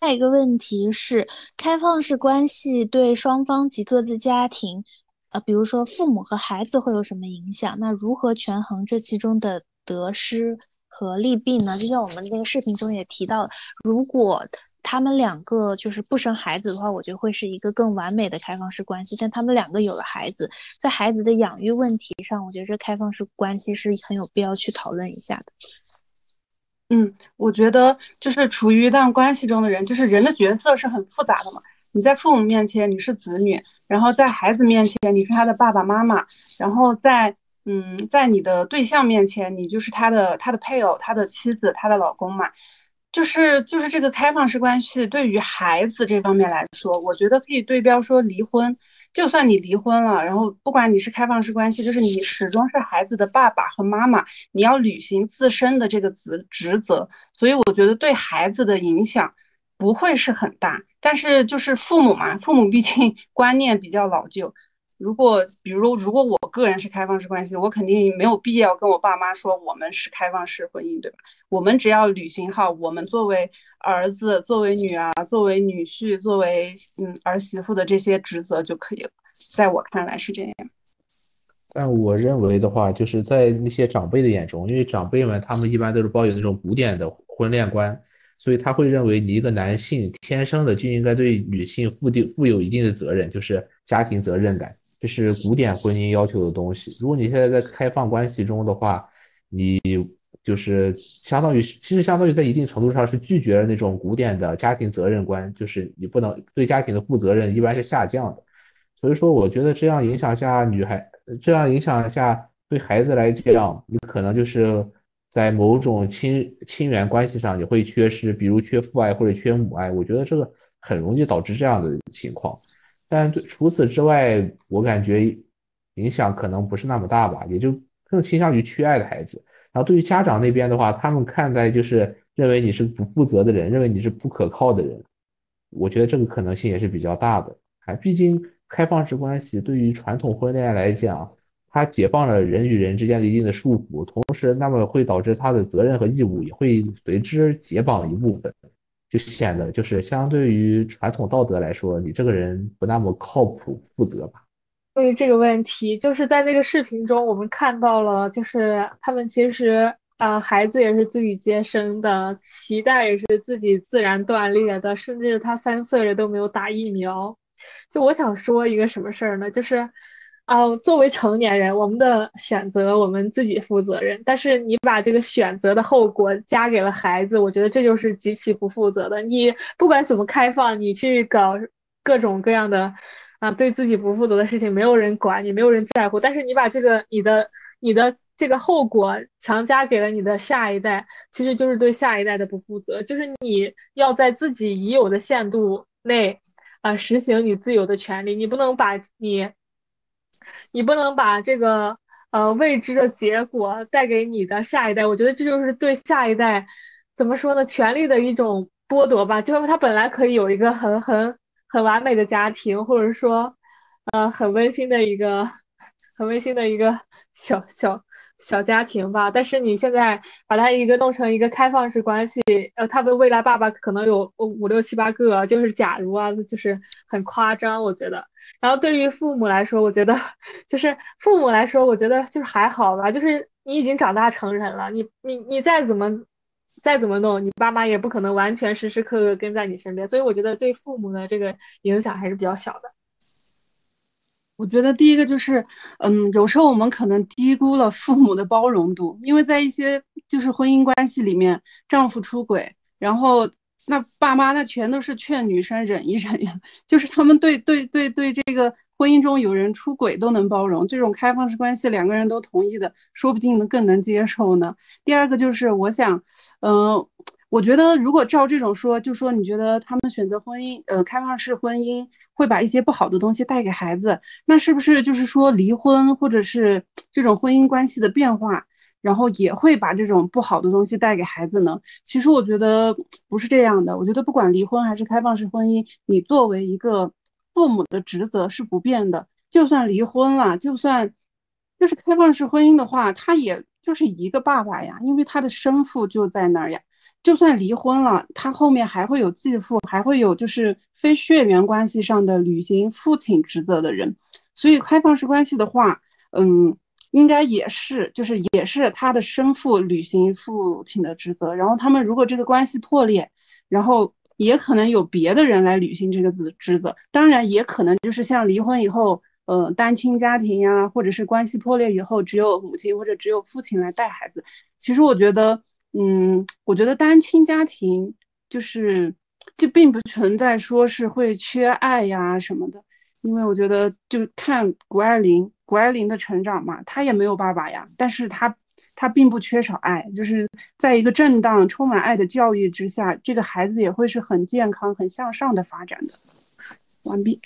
下一个问题是，开放式关系对双方及各自家庭，呃，比如说父母和孩子会有什么影响？那如何权衡这其中的得失和利弊呢？就像我们那个视频中也提到，如果他们两个就是不生孩子的话，我觉得会是一个更完美的开放式关系。但他们两个有了孩子，在孩子的养育问题上，我觉得这开放式关系是很有必要去讨论一下的。嗯，我觉得就是处于一段关系中的人，就是人的角色是很复杂的嘛。你在父母面前你是子女，然后在孩子面前你是他的爸爸妈妈，然后在嗯，在你的对象面前你就是他的他的配偶、他的妻子、他的老公嘛。就是就是这个开放式关系对于孩子这方面来说，我觉得可以对标说离婚。就算你离婚了，然后不管你是开放式关系，就是你始终是孩子的爸爸和妈妈，你要履行自身的这个职职责，所以我觉得对孩子的影响不会是很大。但是就是父母嘛，父母毕竟观念比较老旧。如果比如如果我个人是开放式关系，我肯定没有必要跟我爸妈说我们是开放式婚姻，对吧？我们只要履行好我们作为儿子、作为女儿、作为女婿、作为嗯儿媳妇的这些职责就可以了。在我看来是这样。但我认为的话，就是在那些长辈的眼中，因为长辈们他们一般都是抱有那种古典的婚恋观，所以他会认为你一个男性天生的就应该对女性负定负有一定的责任，就是家庭责任感。这是古典婚姻要求的东西。如果你现在在开放关系中的话，你就是相当于，其实相当于在一定程度上是拒绝了那种古典的家庭责任观，就是你不能对家庭的负责任，一般是下降的。所以说，我觉得这样影响下，女孩这样影响下，对孩子来讲，你可能就是在某种亲亲缘关系上，你会缺失，比如缺父爱或者缺母爱。我觉得这个很容易导致这样的情况。但除此之外，我感觉影响可能不是那么大吧，也就更倾向于缺爱的孩子。然后对于家长那边的话，他们看待就是认为你是不负责的人，认为你是不可靠的人。我觉得这个可能性也是比较大的。还毕竟开放式关系对于传统婚恋来讲，它解放了人与人之间的一定的束缚，同时那么会导致他的责任和义务也会随之解绑一部分。就显得就是相对于传统道德来说，你这个人不那么靠谱、负责吧？关于这个问题，就是在那个视频中，我们看到了，就是他们其实啊，孩子也是自己接生的，脐带也是自己自然断裂的，甚至他三岁了都没有打疫苗。就我想说一个什么事儿呢？就是。啊，作为成年人，我们的选择我们自己负责任。但是你把这个选择的后果加给了孩子，我觉得这就是极其不负责的。你不管怎么开放，你去搞各种各样的啊，对自己不负责的事情，没有人管你，没有人在乎。但是你把这个你的你的这个后果强加给了你的下一代，其实就是对下一代的不负责。就是你要在自己已有的限度内啊，实行你自由的权利，你不能把你。你不能把这个呃未知的结果带给你的下一代，我觉得这就是对下一代怎么说呢？权利的一种剥夺吧。就是他本来可以有一个很很很完美的家庭，或者说呃很温馨的一个很温馨的一个小小小家庭吧，但是你现在把它一个弄成一个开放式关系，呃，他的未来爸爸可能有五六七八个，就是假如啊，就是很夸张，我觉得。然后对于父母来说，我觉得就是父母来说，我觉得就是还好吧，就是你已经长大成人了，你你你再怎么再怎么弄，你爸妈也不可能完全时时刻刻跟在你身边，所以我觉得对父母的这个影响还是比较小的。我觉得第一个就是，嗯，有时候我们可能低估了父母的包容度，因为在一些就是婚姻关系里面，丈夫出轨，然后那爸妈那全都是劝女生忍一忍呀，就是他们对对对对这个婚姻中有人出轨都能包容，这种开放式关系两个人都同意的，说不定能更能接受呢。第二个就是我想，嗯，我觉得如果照这种说，就说你觉得他们选择婚姻，呃，开放式婚姻。会把一些不好的东西带给孩子，那是不是就是说离婚或者是这种婚姻关系的变化，然后也会把这种不好的东西带给孩子呢？其实我觉得 不是这样的。我觉得不管离婚还是开放式婚姻，你作为一个父母的职责是不变的。就算离婚了，就算就是开放式婚姻的话，他也就是一个爸爸呀，因为他的生父就在那儿呀。就算离婚了，他后面还会有继父，还会有就是非血缘关系上的履行父亲职责的人。所以开放式关系的话，嗯，应该也是，就是也是他的生父履行父亲的职责。然后他们如果这个关系破裂，然后也可能有别的人来履行这个职职责。当然，也可能就是像离婚以后，呃，单亲家庭呀，或者是关系破裂以后，只有母亲或者只有父亲来带孩子。其实我觉得。嗯，我觉得单亲家庭就是，这并不存在说是会缺爱呀什么的，因为我觉得就看谷爱凌，谷爱凌的成长嘛，她也没有爸爸呀，但是她她并不缺少爱，就是在一个正当、充满爱的教育之下，这个孩子也会是很健康、很向上的发展的。完毕。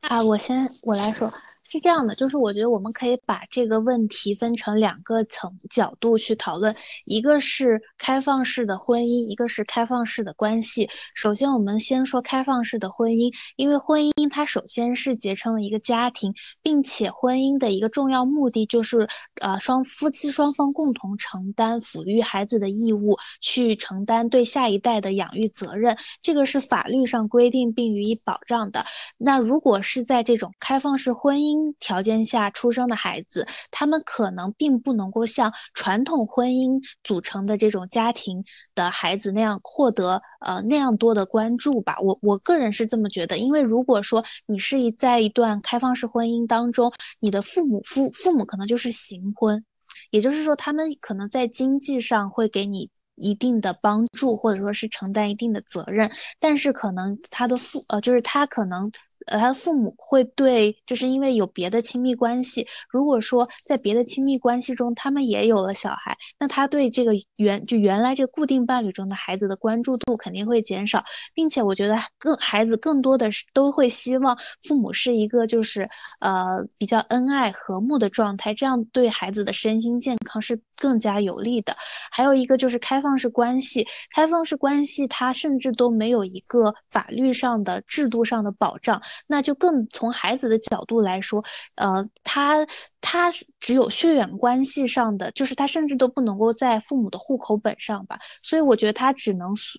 啊，我先我来说。是这样的，就是我觉得我们可以把这个问题分成两个层角度去讨论，一个是开放式的婚姻，一个是开放式的关系。首先，我们先说开放式的婚姻，因为婚姻它首先是结成了一个家庭，并且婚姻的一个重要目的就是，呃，双夫妻双方共同承担抚育孩子的义务，去承担对下一代的养育责任，这个是法律上规定并予以保障的。那如果是在这种开放式婚姻，条件下出生的孩子，他们可能并不能够像传统婚姻组成的这种家庭的孩子那样获得呃那样多的关注吧。我我个人是这么觉得，因为如果说你是一在一段开放式婚姻当中，你的父母父父母可能就是行婚，也就是说他们可能在经济上会给你一定的帮助，或者说是承担一定的责任，但是可能他的父呃就是他可能。呃，他父母会对，就是因为有别的亲密关系。如果说在别的亲密关系中，他们也有了小孩，那他对这个原就原来这个固定伴侣中的孩子的关注度肯定会减少，并且我觉得更孩子更多的是都会希望父母是一个就是呃比较恩爱和睦的状态，这样对孩子的身心健康是更加有利的。还有一个就是开放式关系，开放式关系它甚至都没有一个法律上的制度上的保障。那就更从孩子的角度来说，呃，他他只有血缘关系上的，就是他甚至都不能够在父母的户口本上吧。所以我觉得他只能是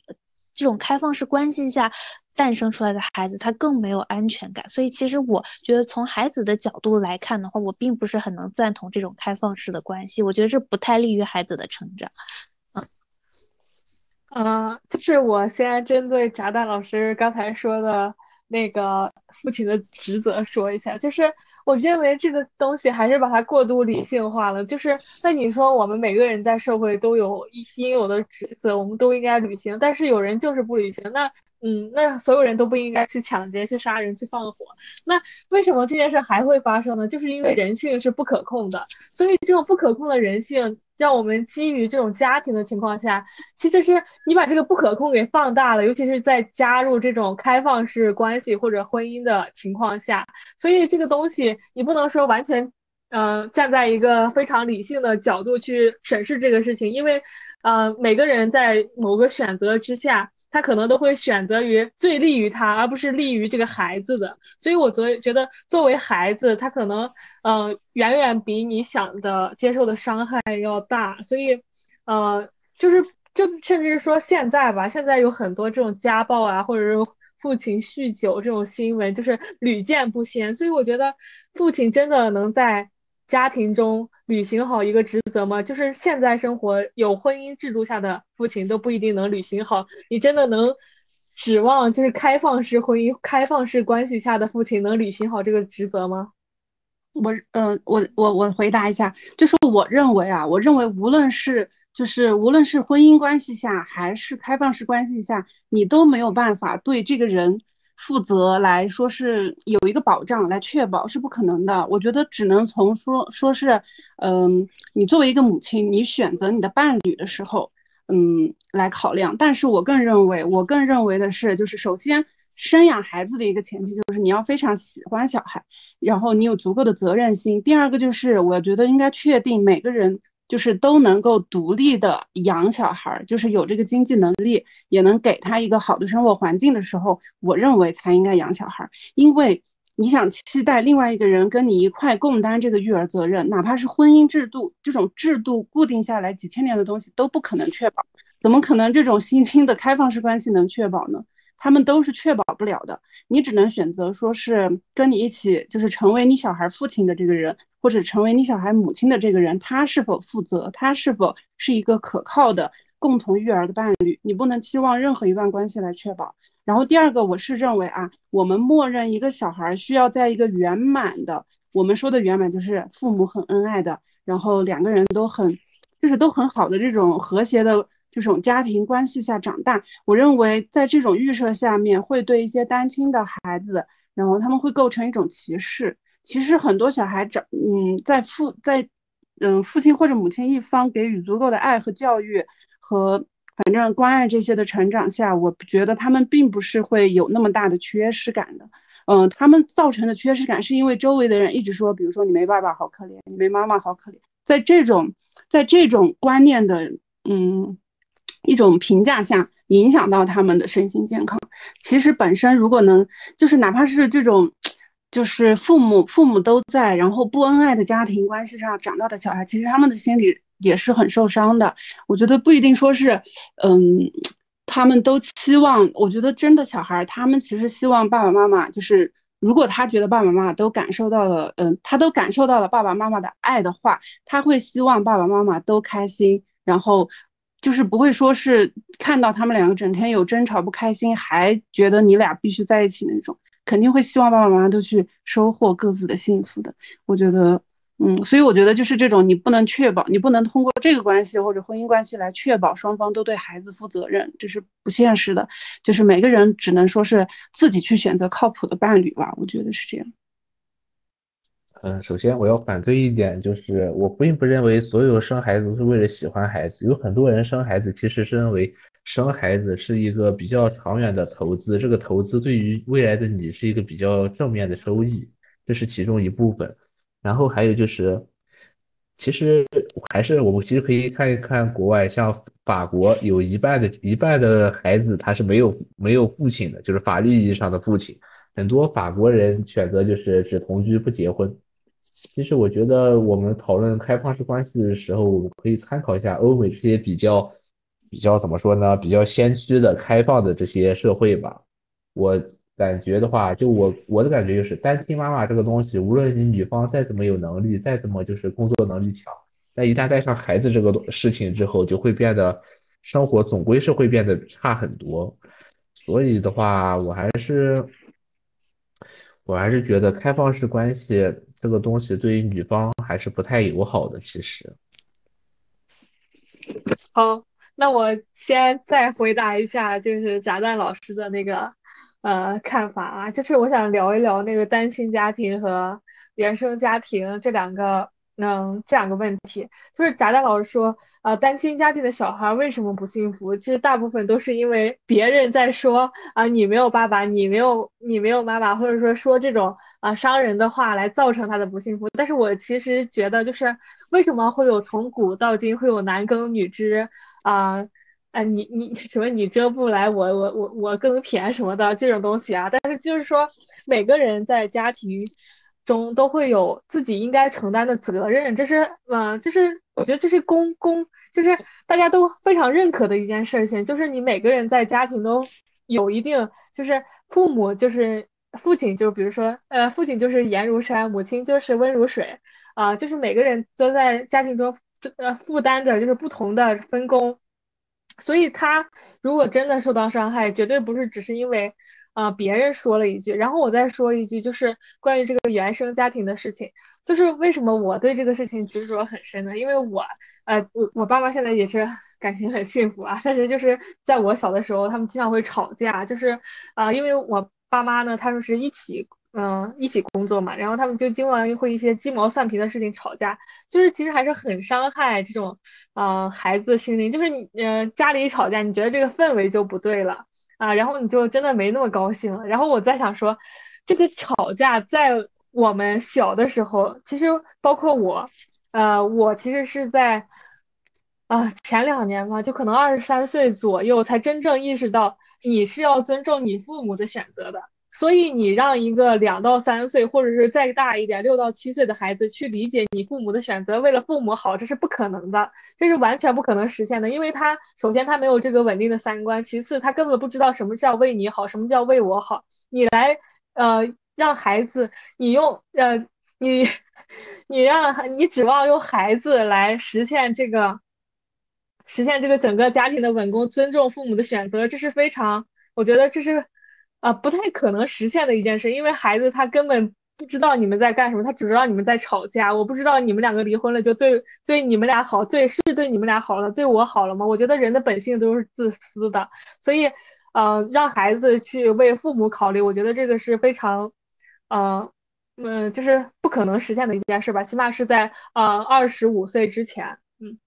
这种开放式关系下诞生出来的孩子，他更没有安全感。所以其实我觉得从孩子的角度来看的话，我并不是很能赞同这种开放式的关系。我觉得这不太利于孩子的成长。嗯，嗯，就是我先针对炸弹老师刚才说的。那个父亲的职责说一下，就是我认为这个东西还是把它过度理性化了。就是那你说我们每个人在社会都有一应有的职责，我们都应该履行，但是有人就是不履行，那嗯，那所有人都不应该去抢劫、去杀人、去放火。那为什么这件事还会发生呢？就是因为人性是不可控的，所以这种不可控的人性。让我们基于这种家庭的情况下，其实是你把这个不可控给放大了，尤其是在加入这种开放式关系或者婚姻的情况下，所以这个东西你不能说完全，呃，站在一个非常理性的角度去审视这个事情，因为，呃，每个人在某个选择之下。他可能都会选择于最利于他，而不是利于这个孩子的。所以我作为觉得，作为孩子，他可能呃远远比你想的接受的伤害要大。所以，呃，就是就甚至是说现在吧，现在有很多这种家暴啊，或者是父亲酗酒这种新闻，就是屡见不鲜。所以我觉得，父亲真的能在。家庭中履行好一个职责吗？就是现在生活有婚姻制度下的父亲都不一定能履行好。你真的能指望就是开放式婚姻、开放式关系下的父亲能履行好这个职责吗？我，呃，我我我回答一下，就是我认为啊，我认为无论是就是无论是婚姻关系下还是开放式关系下，你都没有办法对这个人。负责来说是有一个保障来确保是不可能的，我觉得只能从说说是，嗯，你作为一个母亲，你选择你的伴侣的时候，嗯，来考量。但是我更认为，我更认为的是，就是首先生养孩子的一个前提就是你要非常喜欢小孩，然后你有足够的责任心。第二个就是我觉得应该确定每个人。就是都能够独立的养小孩，就是有这个经济能力，也能给他一个好的生活环境的时候，我认为才应该养小孩。因为你想期待另外一个人跟你一块共担这个育儿责任，哪怕是婚姻制度这种制度固定下来几千年的东西都不可能确保，怎么可能这种新兴的开放式关系能确保呢？他们都是确保不了的，你只能选择说是跟你一起，就是成为你小孩父亲的这个人，或者成为你小孩母亲的这个人，他是否负责，他是否是一个可靠的共同育儿的伴侣，你不能期望任何一段关系来确保。然后第二个，我是认为啊，我们默认一个小孩需要在一个圆满的，我们说的圆满就是父母很恩爱的，然后两个人都很，就是都很好的这种和谐的。这种家庭关系下长大，我认为在这种预设下面，会对一些单亲的孩子，然后他们会构成一种歧视。其实很多小孩长，嗯，在父在，嗯，父亲或者母亲一方给予足够的爱和教育和反正关爱这些的成长下，我觉得他们并不是会有那么大的缺失感的。嗯，他们造成的缺失感是因为周围的人一直说，比如说你没爸爸好可怜，你没妈妈好可怜。在这种在这种观念的，嗯。一种评价下影响到他们的身心健康。其实本身如果能，就是哪怕是这种，就是父母父母都在，然后不恩爱的家庭关系上长大的小孩，其实他们的心里也是很受伤的。我觉得不一定说是，嗯，他们都期望。我觉得真的小孩，他们其实希望爸爸妈妈，就是如果他觉得爸爸妈妈都感受到了，嗯，他都感受到了爸爸妈妈的爱的话，他会希望爸爸妈妈都开心，然后。就是不会说是看到他们两个整天有争吵不开心，还觉得你俩必须在一起那种，肯定会希望爸爸妈妈都去收获各自的幸福的。我觉得，嗯，所以我觉得就是这种，你不能确保，你不能通过这个关系或者婚姻关系来确保双方都对孩子负责任，这是不现实的。就是每个人只能说是自己去选择靠谱的伴侣吧，我觉得是这样。嗯，首先我要反对一点，就是我并不认为所有生孩子都是为了喜欢孩子。有很多人生孩子其实是认为生孩子是一个比较长远的投资，这个投资对于未来的你是一个比较正面的收益，这是其中一部分。然后还有就是，其实还是我们其实可以看一看国外，像法国有一半的一半的孩子他是没有没有父亲的，就是法律意义上的父亲。很多法国人选择就是只同居不结婚。其实我觉得我们讨论开放式关系的时候，可以参考一下欧美这些比较比较怎么说呢？比较先驱的开放的这些社会吧。我感觉的话，就我我的感觉就是，单亲妈妈这个东西，无论你女方再怎么有能力，再怎么就是工作能力强，那一旦带上孩子这个事情之后，就会变得生活总归是会变得差很多。所以的话，我还是我还是觉得开放式关系。这个东西对于女方还是不太友好的，其实。好，那我先再回答一下，就是炸弹老师的那个呃看法啊，就是我想聊一聊那个单亲家庭和原生家庭这两个。嗯，这两个问题就是炸弹老师说，呃，单亲家庭的小孩为什么不幸福？其实大部分都是因为别人在说啊，你没有爸爸，你没有你没有妈妈，或者说说这种啊伤人的话来造成他的不幸福。但是我其实觉得，就是为什么会有从古到今会有男耕女织啊？啊，你你什么你遮不来我我我我更甜什么的这种东西啊。但是就是说，每个人在家庭中都会有自己应该承担的责任，这是嗯，这是我觉得这是公公，就是大家都非常认可的一件事情，就是你每个人在家庭都有一定，就是父母就是父亲，就比如说呃，父亲就是严如山，母亲就是温如水啊，就是每个人都在家庭中呃负担着就是不同的分工。所以他如果真的受到伤害，绝对不是只是因为，啊别人说了一句，然后我再说一句，就是关于这个原生家庭的事情，就是为什么我对这个事情执着很深呢？因为我，呃，我我爸妈现在也是 感情很幸福啊，但是就是在我小的时候，他们经常会吵架，就是啊，因为我爸妈呢，他们是一起。嗯，一起工作嘛，然后他们就经常会一些鸡毛蒜皮的事情吵架，就是其实还是很伤害这种啊孩子心灵。就是你呃家里吵架，你觉得这个氛围就不对了啊，然后你就真的没那么高兴了。然后我在想说，这个吵架在我们小的时候，其实包括我，呃，我其实是在啊前两年吧，就可能二十三岁左右才真正意识到你是要尊重你父母的选择的。所以你让一个两到三岁，或者是再大一点六到七岁的孩子去理解你父母的选择，为了父母好，这是不可能的，这是完全不可能实现的。因为他首先他没有这个稳定的三观，其次他根本不知道什么叫为你好，什么叫为我好。你来呃让孩子，你用呃你 你让你指望用孩子来实现这个实现这个整个家庭的稳固，尊重父母的选择，这是非常，我觉得这是。啊，不太可能实现的一件事，因为孩子他根本不知道你们在干什么，他只知道你们在吵架。我不知道你们两个离婚了就对对你们俩好，对是对你们俩好了，对我好了吗？我觉得人的本性都是自私的，所以，呃，让孩子去为父母考虑，我觉得这个是非常，呃，嗯，就是不可能实现的一件事吧，起码是在呃二十五岁之前，嗯。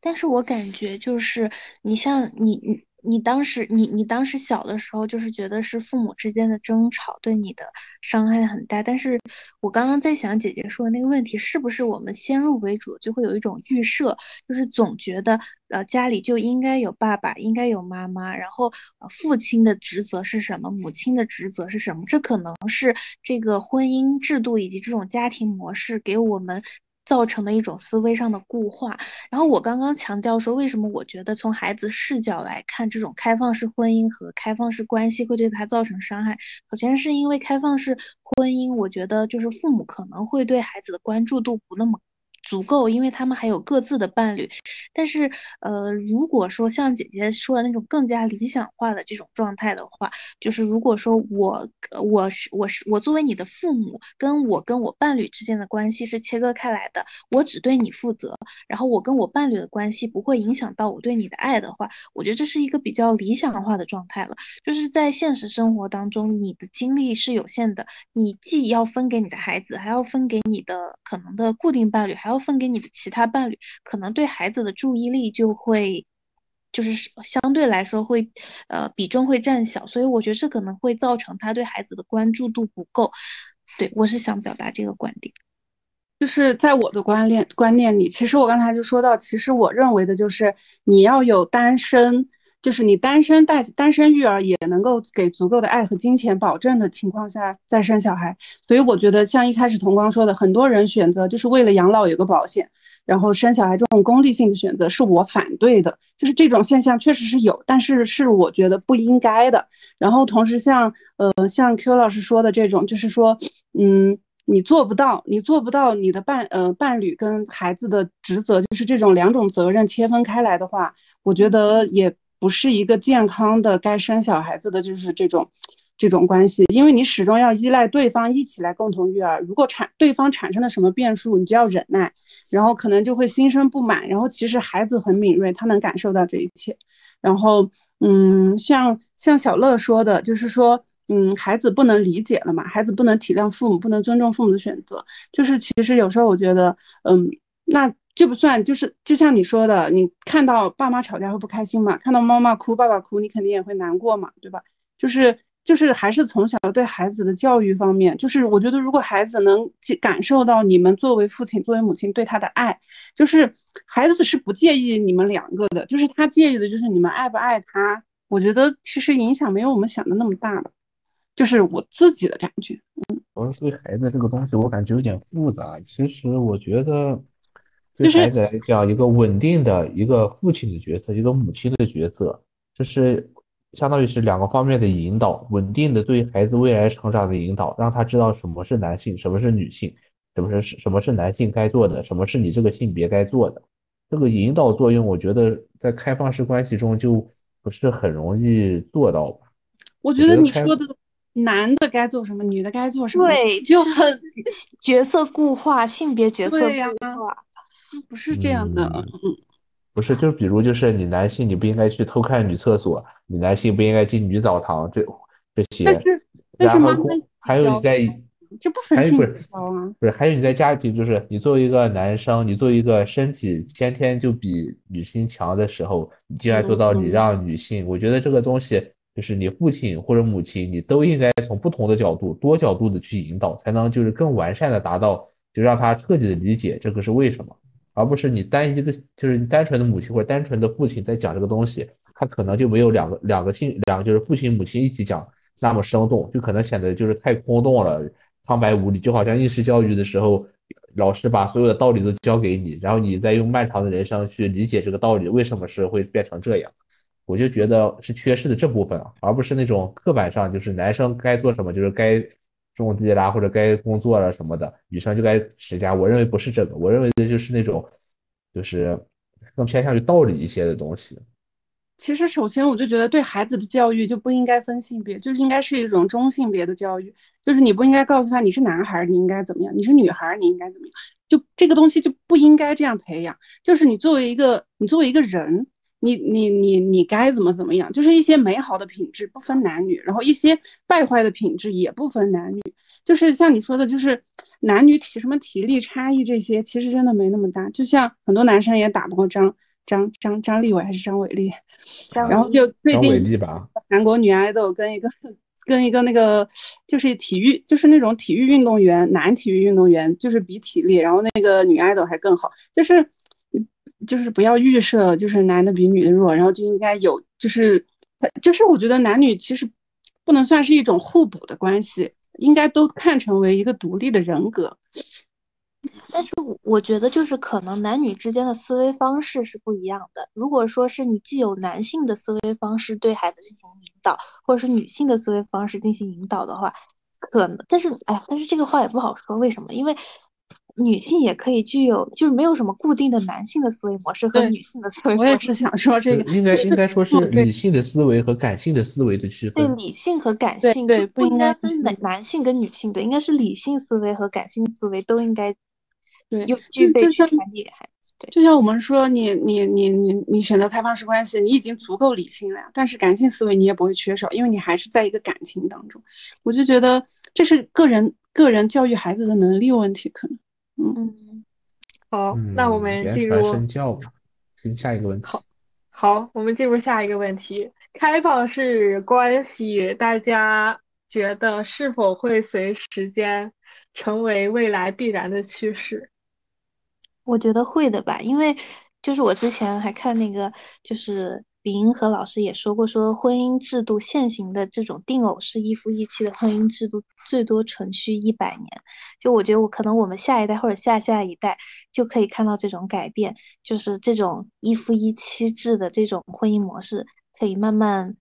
但是我感觉就是你像你你。你当时，你你当时小的时候，就是觉得是父母之间的争吵对你的伤害很大。但是我刚刚在想，姐姐说的那个问题，是不是我们先入为主，就会有一种预设，就是总觉得，呃，家里就应该有爸爸，应该有妈妈，然后，呃，父亲的职责是什么，母亲的职责是什么？这可能是这个婚姻制度以及这种家庭模式给我们。造成的一种思维上的固化。然后我刚刚强调说，为什么我觉得从孩子视角来看，这种开放式婚姻和开放式关系会对他造成伤害？首先是因为开放式婚姻，我觉得就是父母可能会对孩子的关注度不那么。足够，因为他们还有各自的伴侣。但是，呃，如果说像姐姐说的那种更加理想化的这种状态的话，就是如果说我，我是我是我作为你的父母，跟我跟我伴侣之间的关系是切割开来的，我只对你负责，然后我跟我伴侣的关系不会影响到我对你的爱的话，我觉得这是一个比较理想化的状态了。就是在现实生活当中，你的精力是有限的，你既要分给你的孩子，还要分给你的可能的固定伴侣，还要。分给你的其他伴侣，可能对孩子的注意力就会，就是相对来说会，呃，比重会占小，所以我觉得这可能会造成他对孩子的关注度不够。对我是想表达这个观点，就是在我的观念观念里，其实我刚才就说到，其实我认为的就是你要有单身。就是你单身带单身育儿也能够给足够的爱和金钱保证的情况下再生小孩，所以我觉得像一开始童光说的，很多人选择就是为了养老有个保险，然后生小孩这种功利性的选择是我反对的。就是这种现象确实是有，但是是我觉得不应该的。然后同时像呃像 Q 老师说的这种，就是说嗯你做不到，你做不到你的伴呃伴侣跟孩子的职责就是这种两种责任切分开来的话，我觉得也。不是一个健康的该生小孩子的就是这种这种关系，因为你始终要依赖对方一起来共同育儿。如果产对方产生了什么变数，你就要忍耐，然后可能就会心生不满。然后其实孩子很敏锐，他能感受到这一切。然后嗯，像像小乐说的，就是说嗯，孩子不能理解了嘛，孩子不能体谅父母，不能尊重父母的选择。就是其实有时候我觉得嗯，那。这不算，就是就像你说的，你看到爸妈吵架会不开心嘛？看到妈妈哭、爸爸哭，你肯定也会难过嘛，对吧？就是就是还是从小对孩子的教育方面，就是我觉得如果孩子能感受到你们作为父亲、作为母亲对他的爱，就是孩子是不介意你们两个的，就是他介意的就是你们爱不爱他。我觉得其实影响没有我们想的那么大的，就是我自己的感觉。嗯，我对孩子这个东西，我感觉有点复杂。其实我觉得对孩子来讲，一个稳定的一个父亲的角色，一个母亲的角色，就是。相当于是两个方面的引导，稳定的对孩子未来成长的引导，让他知道什么是男性，什么是女性，什么是什么是男性该做的，什么是你这个性别该做的。这个引导作用，我觉得在开放式关系中就不是很容易做到吧。我觉得你说的男的该做什么，女的该做什么，对，就很角色固化，性别角色固化，不是这样的，嗯。不是，就比如就是你男性你不应该去偷看女厕所，你男性不应该进女澡堂，这这些。但是，但是妈妈还有你在，这不分性别啊。不是，还有你在家庭，就是你作为一个男生，你作为一个身体先天就比女性强的时候，你竟然做到礼让女性。我觉得这个东西就是你父亲或者母亲，你都应该从不同的角度、多角度的去引导，才能就是更完善的达到，就让他彻底的理解这个是为什么。而不是你单一个，就是你单纯的母亲或者单纯的父亲在讲这个东西，他可能就没有两个两个性两个就是父亲母亲一起讲那么生动，就可能显得就是太空洞了，苍白无力，就好像应试教育的时候，老师把所有的道理都教给你，然后你再用漫长的人生去理解这个道理为什么是会变成这样，我就觉得是缺失的这部分啊，而不是那种刻板上就是男生该做什么就是该。种地啦，或者该工作了什么的，女生就该持家。我认为不是这个，我认为的就是那种，就是更偏向于道理一些的东西。其实，首先我就觉得对孩子的教育就不应该分性别，就是应该是一种中性别的教育。就是你不应该告诉他你是男孩你应该怎么样，你是女孩你应该怎么样。就这个东西就不应该这样培养。就是你作为一个你作为一个人，你你你你该怎么怎么样。就是一些美好的品质不分男女，然后一些败坏的品质也不分男女。就是像你说的，就是男女体什么体力差异这些，其实真的没那么大。就像很多男生也打不过张张张张立伟还是张伟丽，然后就最近韩国女爱豆跟一个跟一个那个就是体育就是那种体育运动员男体育运动员就是比体力，然后那个女爱豆还更好，就是就是不要预设就是男的比女的弱，然后就应该有就是就是我觉得男女其实不能算是一种互补的关系。应该都看成为一个独立的人格，但是我觉得就是可能男女之间的思维方式是不一样的。如果说是你既有男性的思维方式对孩子进行引导，或者是女性的思维方式进行引导的话，可能，但是哎，但是这个话也不好说，为什么？因为。女性也可以具有，就是没有什么固定的男性的思维模式和女性的思维模式。我也是想说这个，应该应该说 是理性的思维和感性的思维的区分。对，理性和感性对不应该分男男性跟女性的，应该是理性思维和感性思维都应该对有具备传递给孩子。对，就像我们说，你你你你你选择开放式关系，你已经足够理性了呀，但是感性思维你也不会缺少，因为你还是在一个感情当中。我就觉得这是个人个人教育孩子的能力问题，可能。嗯，好，那我们进入身教进下一个问题。好，好，我们进入下一个问题：开放式关系，大家觉得是否会随时间成为未来必然的趋势？我觉得会的吧，因为就是我之前还看那个，就是。李银河老师也说过，说婚姻制度现行的这种定偶式一夫一妻的婚姻制度，最多存续一百年。就我觉得，我可能我们下一代或者下下一代就可以看到这种改变，就是这种一夫一妻制的这种婚姻模式可以慢慢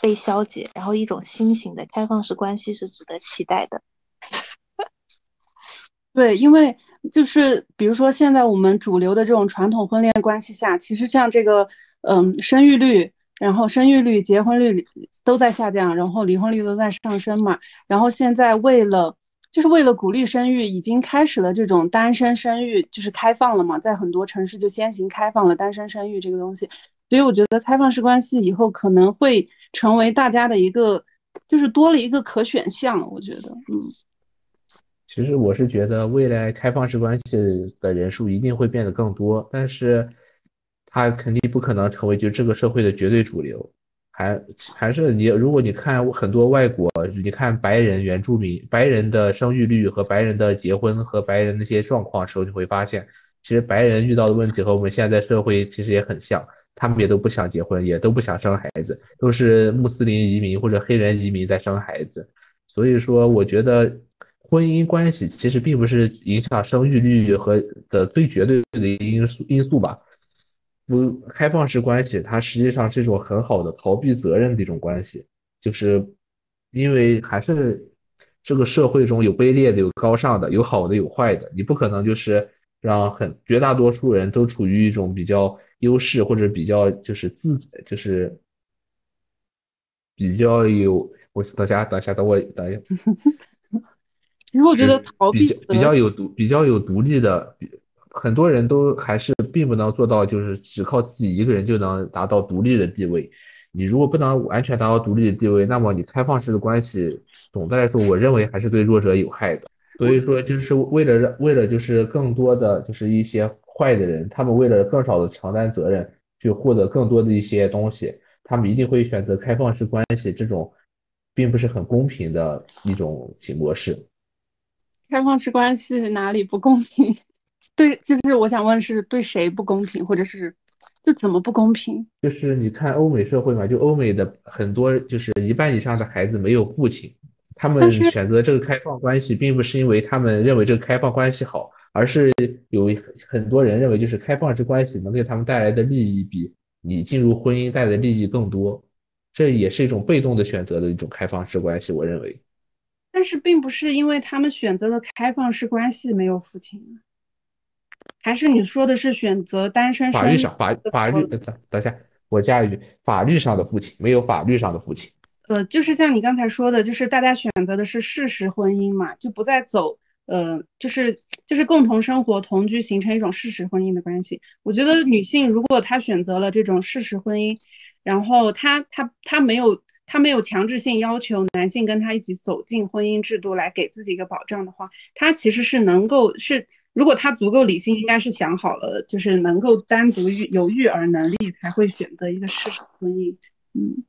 被消解，然后一种新型的开放式关系是值得期待的。对，因为就是比如说现在我们主流的这种传统婚恋关系下，其实像这个。嗯，生育率，然后生育率、结婚率都在下降，然后离婚率都在上升嘛。然后现在为了，就是为了鼓励生育，已经开始了这种单身生育，就是开放了嘛，在很多城市就先行开放了单身生育这个东西。所以我觉得开放式关系以后可能会成为大家的一个，就是多了一个可选项。我觉得，嗯，其实我是觉得未来开放式关系的人数一定会变得更多，但是。它肯定不可能成为就这个社会的绝对主流，还还是你，如果你看很多外国，你看白人原住民、白人的生育率和白人的结婚和白人那些状况时候，你会发现，其实白人遇到的问题和我们现在社会其实也很像，他们也都不想结婚，也都不想生孩子，都是穆斯林移民或者黑人移民在生孩子。所以说，我觉得婚姻关系其实并不是影响生育率和的最绝对的因素因素吧。不开放式关系，它实际上是一种很好的逃避责任的一种关系，就是因为还是这个社会中有卑劣的，有高尚的，有好的，有坏的，你不可能就是让很绝大多数人都处于一种比较优势或者比较就是自就是比较有，我等下等下等我等一下，其实我觉得逃避比较比较有独比较有独立的。很多人都还是并不能做到，就是只靠自己一个人就能达到独立的地位。你如果不能完全达到独立的地位，那么你开放式的关系，总的来说，我认为还是对弱者有害的。所以说，就是为了让为了就是更多的就是一些坏的人，他们为了更少的承担责任，去获得更多的一些东西，他们一定会选择开放式关系这种，并不是很公平的一种模式。开放式关系哪里不公平？对，就是我想问，是对谁不公平，或者是就怎么不公平？就是你看欧美社会嘛，就欧美的很多，就是一半以上的孩子没有父亲，他们选择这个开放关系，并不是因为他们认为这个开放关系好，而是有很多人认为，就是开放式关系能给他们带来的利益比你进入婚姻带来的利益更多，这也是一种被动的选择的一种开放式关系，我认为。但是并不是因为他们选择了开放式关系没有父亲。还是你说的是选择单身？法律上，法法律等等一下，我加一句，法律上的父亲没有法律上的父亲。呃，就是像你刚才说的，就是大家选择的是事实婚姻嘛，就不再走呃，就是就是共同生活同居形成一种事实婚姻的关系。我觉得女性如果她选择了这种事实婚姻，然后她她她没有她没有强制性要求男性跟她一起走进婚姻制度来给自己一个保障的话，她其实是能够是。如果他足够理性，应该是想好了，就是能够单独育有育儿能力，才会选择一个事实婚姻。嗯，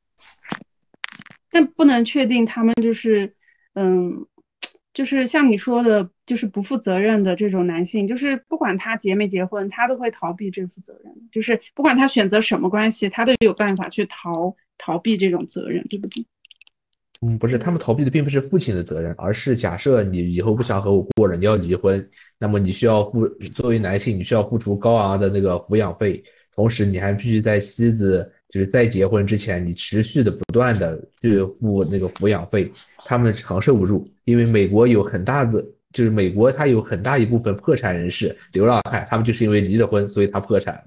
但不能确定他们就是，嗯，就是像你说的，就是不负责任的这种男性，就是不管他结没结婚，他都会逃避这负责任。就是不管他选择什么关系，他都有办法去逃逃避这种责任，对不对？嗯，不是，他们逃避的并不是父亲的责任，而是假设你以后不想和我过了，你要离婚，那么你需要付作为男性，你需要付出高昂的那个抚养费，同时你还必须在妻子就是在结婚之前，你持续的不断的去付那个抚养费，他们承受不住，因为美国有很大的就是美国它有很大一部分破产人士、流浪汉，他们就是因为离了婚，所以他破产，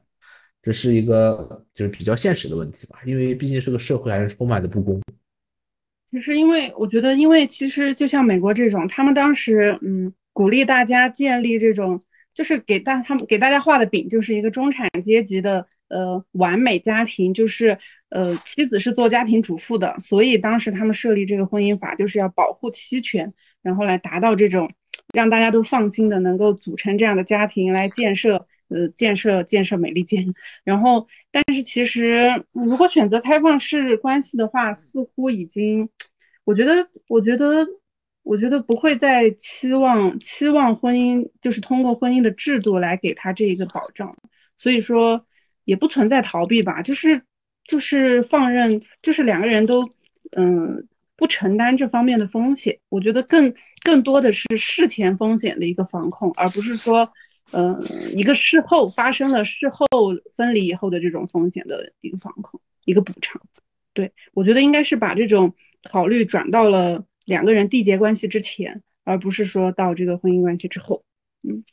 这是一个就是比较现实的问题吧，因为毕竟这个社会还是充满的不公。其实，因为我觉得，因为其实就像美国这种，他们当时嗯鼓励大家建立这种，就是给大他们给大家画的饼，就是一个中产阶级的呃完美家庭，就是呃妻子是做家庭主妇的，所以当时他们设立这个婚姻法，就是要保护妻权，然后来达到这种让大家都放心的能够组成这样的家庭来建设呃建设建设美利坚，然后。但是其实，如果选择开放式关系的话，似乎已经，我觉得，我觉得，我觉得不会再期望期望婚姻就是通过婚姻的制度来给他这一个保障，所以说也不存在逃避吧，就是就是放任，就是两个人都嗯不承担这方面的风险，我觉得更更多的是事前风险的一个防控，而不是说。嗯，一个事后发生了事后分离以后的这种风险的一个防控，一个补偿。对我觉得应该是把这种考虑转到了两个人缔结关系之前，而不是说到这个婚姻关系之后。嗯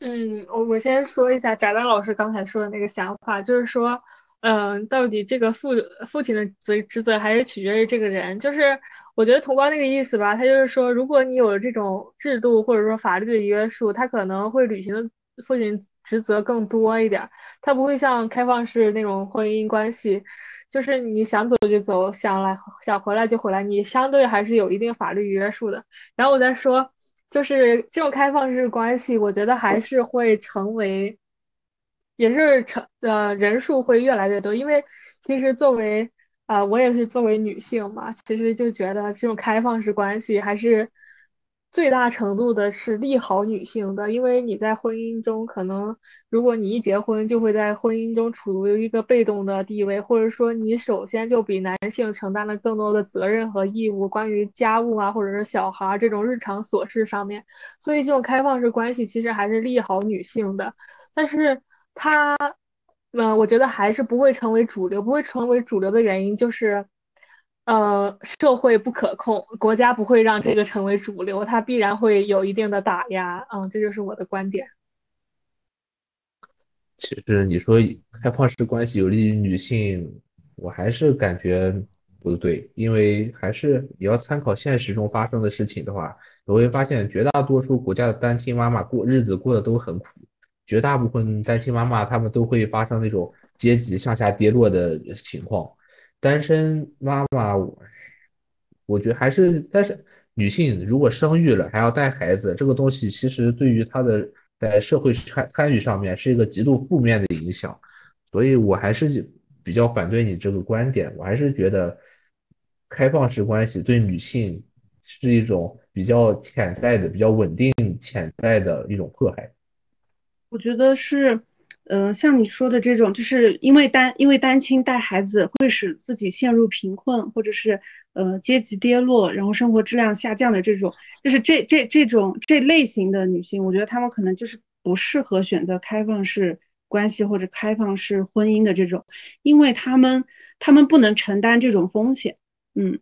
嗯，我我先说一下翟丹老师刚才说的那个想法，就是说。嗯，到底这个父父亲的责职责还是取决于这个人。就是我觉得童光那个意思吧，他就是说，如果你有这种制度或者说法律的约束，他可能会履行的父亲职责更多一点。他不会像开放式那种婚姻关系，就是你想走就走，想来想回来就回来，你相对还是有一定法律约束的。然后我再说，就是这种开放式关系，我觉得还是会成为。也是成呃人数会越来越多，因为其实作为啊我也是作为女性嘛，其实就觉得这种开放式关系还是。最大程度的是利好女性的，因为你在婚姻中，可能如果你一结婚，就会在婚姻中处于一个被动的地位，或者说你首先就比男性承担了更多的责任和义务，关于家务啊，或者是小孩这种日常琐事上面，所以这种开放式关系其实还是利好女性的，但是它，嗯，我觉得还是不会成为主流，不会成为主流的原因就是。呃，社会不可控，国家不会让这个成为主流，它必然会有一定的打压。嗯，这就是我的观点。其实你说开放式关系有利于女性，我还是感觉不对，因为还是你要参考现实中发生的事情的话，你会发现绝大多数国家的单亲妈妈过日子过得都很苦，绝大部分单亲妈妈她们都会发生那种阶级向下跌落的情况。单身妈妈，我觉得还是，但是女性如果生育了还要带孩子，这个东西其实对于她的在社会参参与上面是一个极度负面的影响，所以我还是比较反对你这个观点。我还是觉得开放式关系对女性是一种比较潜在的、比较稳定潜在的一种迫害。我觉得是。嗯，像你说的这种，就是因为单因为单亲带孩子会使自己陷入贫困，或者是呃阶级跌落，然后生活质量下降的这种，就是这这这种这类型的女性，我觉得她们可能就是不适合选择开放式关系或者开放式婚姻的这种，因为她们她们不能承担这种风险。嗯，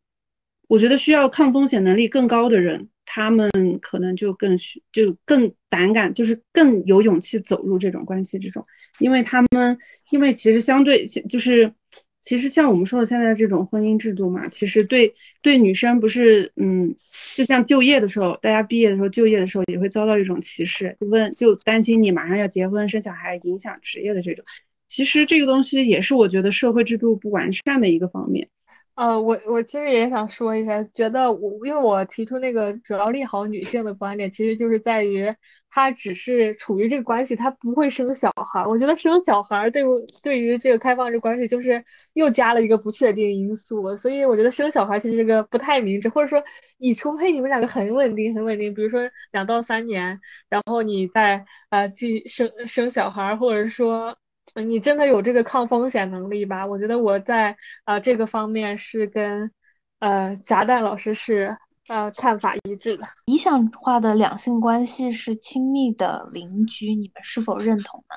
我觉得需要抗风险能力更高的人。他们可能就更就更胆敢，就是更有勇气走入这种关系这种，因为他们因为其实相对就是其实像我们说的现在这种婚姻制度嘛，其实对对女生不是嗯，就像就业的时候，大家毕业的时候就业的时候也会遭到一种歧视，就问就担心你马上要结婚生小孩影响职业的这种，其实这个东西也是我觉得社会制度不完善的一个方面。呃，我我其实也想说一下，觉得我因为我提出那个主要利好女性的观点，其实就是在于她只是处于这个关系，她不会生小孩。我觉得生小孩对对于这个开放式关系，就是又加了一个不确定因素。所以我觉得生小孩其实这个不太明智，或者说你除非你们两个很稳定很稳定，比如说两到三年，然后你再呃继生生小孩，或者说。你真的有这个抗风险能力吧？我觉得我在啊这个方面是跟呃炸弹老师是呃看法一致的。理想化的两性关系是亲密的邻居，你们是否认同呢？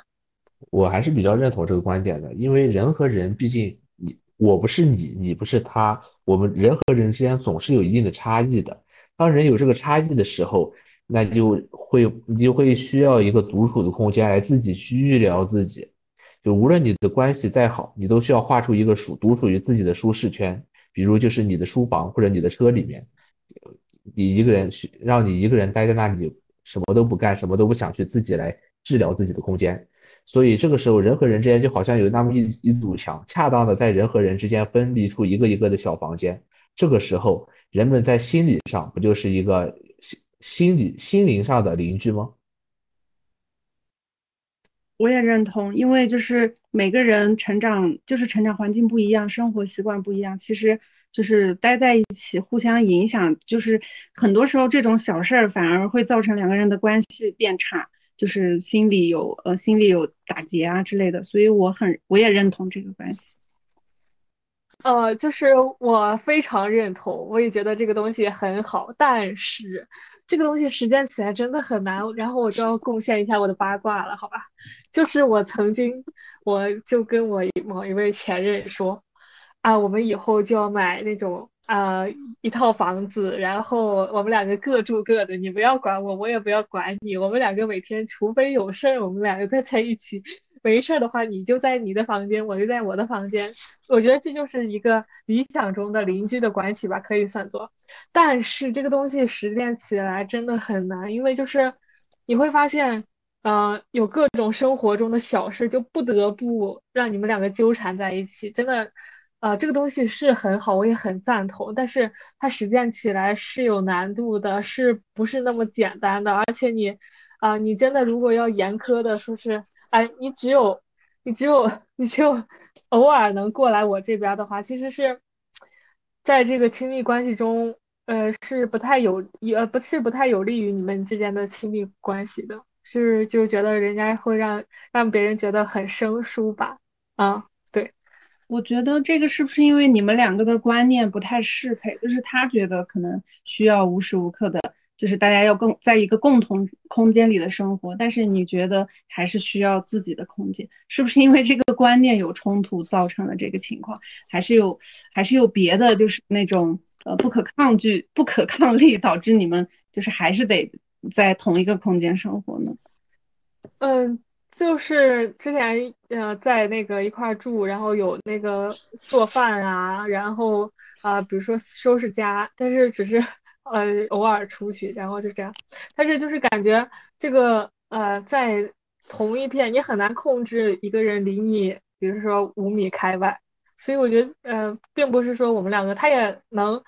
我还是比较认同这个观点的，因为人和人毕竟你我不是你，你不是他，我们人和人之间总是有一定的差异的。当人有这个差异的时候，那就会你就会需要一个独处的空间来自己去预疗自己。就无论你的关系再好，你都需要画出一个属独属于自己的舒适圈，比如就是你的书房或者你的车里面，你一个人去让你一个人待在那里，什么都不干，什么都不想去，自己来治疗自己的空间。所以这个时候，人和人之间就好像有那么一一堵墙，恰当的在人和人之间分离出一个一个的小房间。这个时候，人们在心理上不就是一个心心理心灵上的邻居吗？我也认同，因为就是每个人成长，就是成长环境不一样，生活习惯不一样，其实就是待在一起，互相影响，就是很多时候这种小事儿反而会造成两个人的关系变差，就是心里有呃心里有打结啊之类的，所以我很我也认同这个关系。呃，就是我非常认同，我也觉得这个东西很好，但是这个东西实践起来真的很难。然后我就要贡献一下我的八卦了，好吧？就是我曾经，我就跟我某一位前任说，啊，我们以后就要买那种啊一套房子，然后我们两个各住各的，你不要管我，我也不要管你，我们两个每天除非有事儿，我们两个再在一起。没事儿的话，你就在你的房间，我就在我的房间。我觉得这就是一个理想中的邻居的关系吧，可以算作。但是这个东西实践起来真的很难，因为就是你会发现，呃，有各种生活中的小事，就不得不让你们两个纠缠在一起。真的，呃，这个东西是很好，我也很赞同。但是它实践起来是有难度的，是不是那么简单的？而且你，啊，你真的如果要严苛的说是。哎，你只有你只有你只有偶尔能过来我这边的话，其实是在这个亲密关系中，呃，是不太有，呃，不是不太有利于你们之间的亲密关系的，是就觉得人家会让让别人觉得很生疏吧？啊，对，我觉得这个是不是因为你们两个的观念不太适配？就是他觉得可能需要无时无刻的。就是大家要共在一个共同空间里的生活，但是你觉得还是需要自己的空间，是不是因为这个观念有冲突造成的这个情况？还是有还是有别的，就是那种呃不可抗拒、不可抗力 导致你们就是还是得在同一个空间生活呢？嗯，就是之前呃在那个一块住，然后有那个做饭啊，然后啊比如说收拾家，但是只是。呃，偶尔出去，然后就这样。但是就是感觉这个呃，在同一片，你很难控制一个人离你，比如说五米开外。所以我觉得，呃，并不是说我们两个他也能，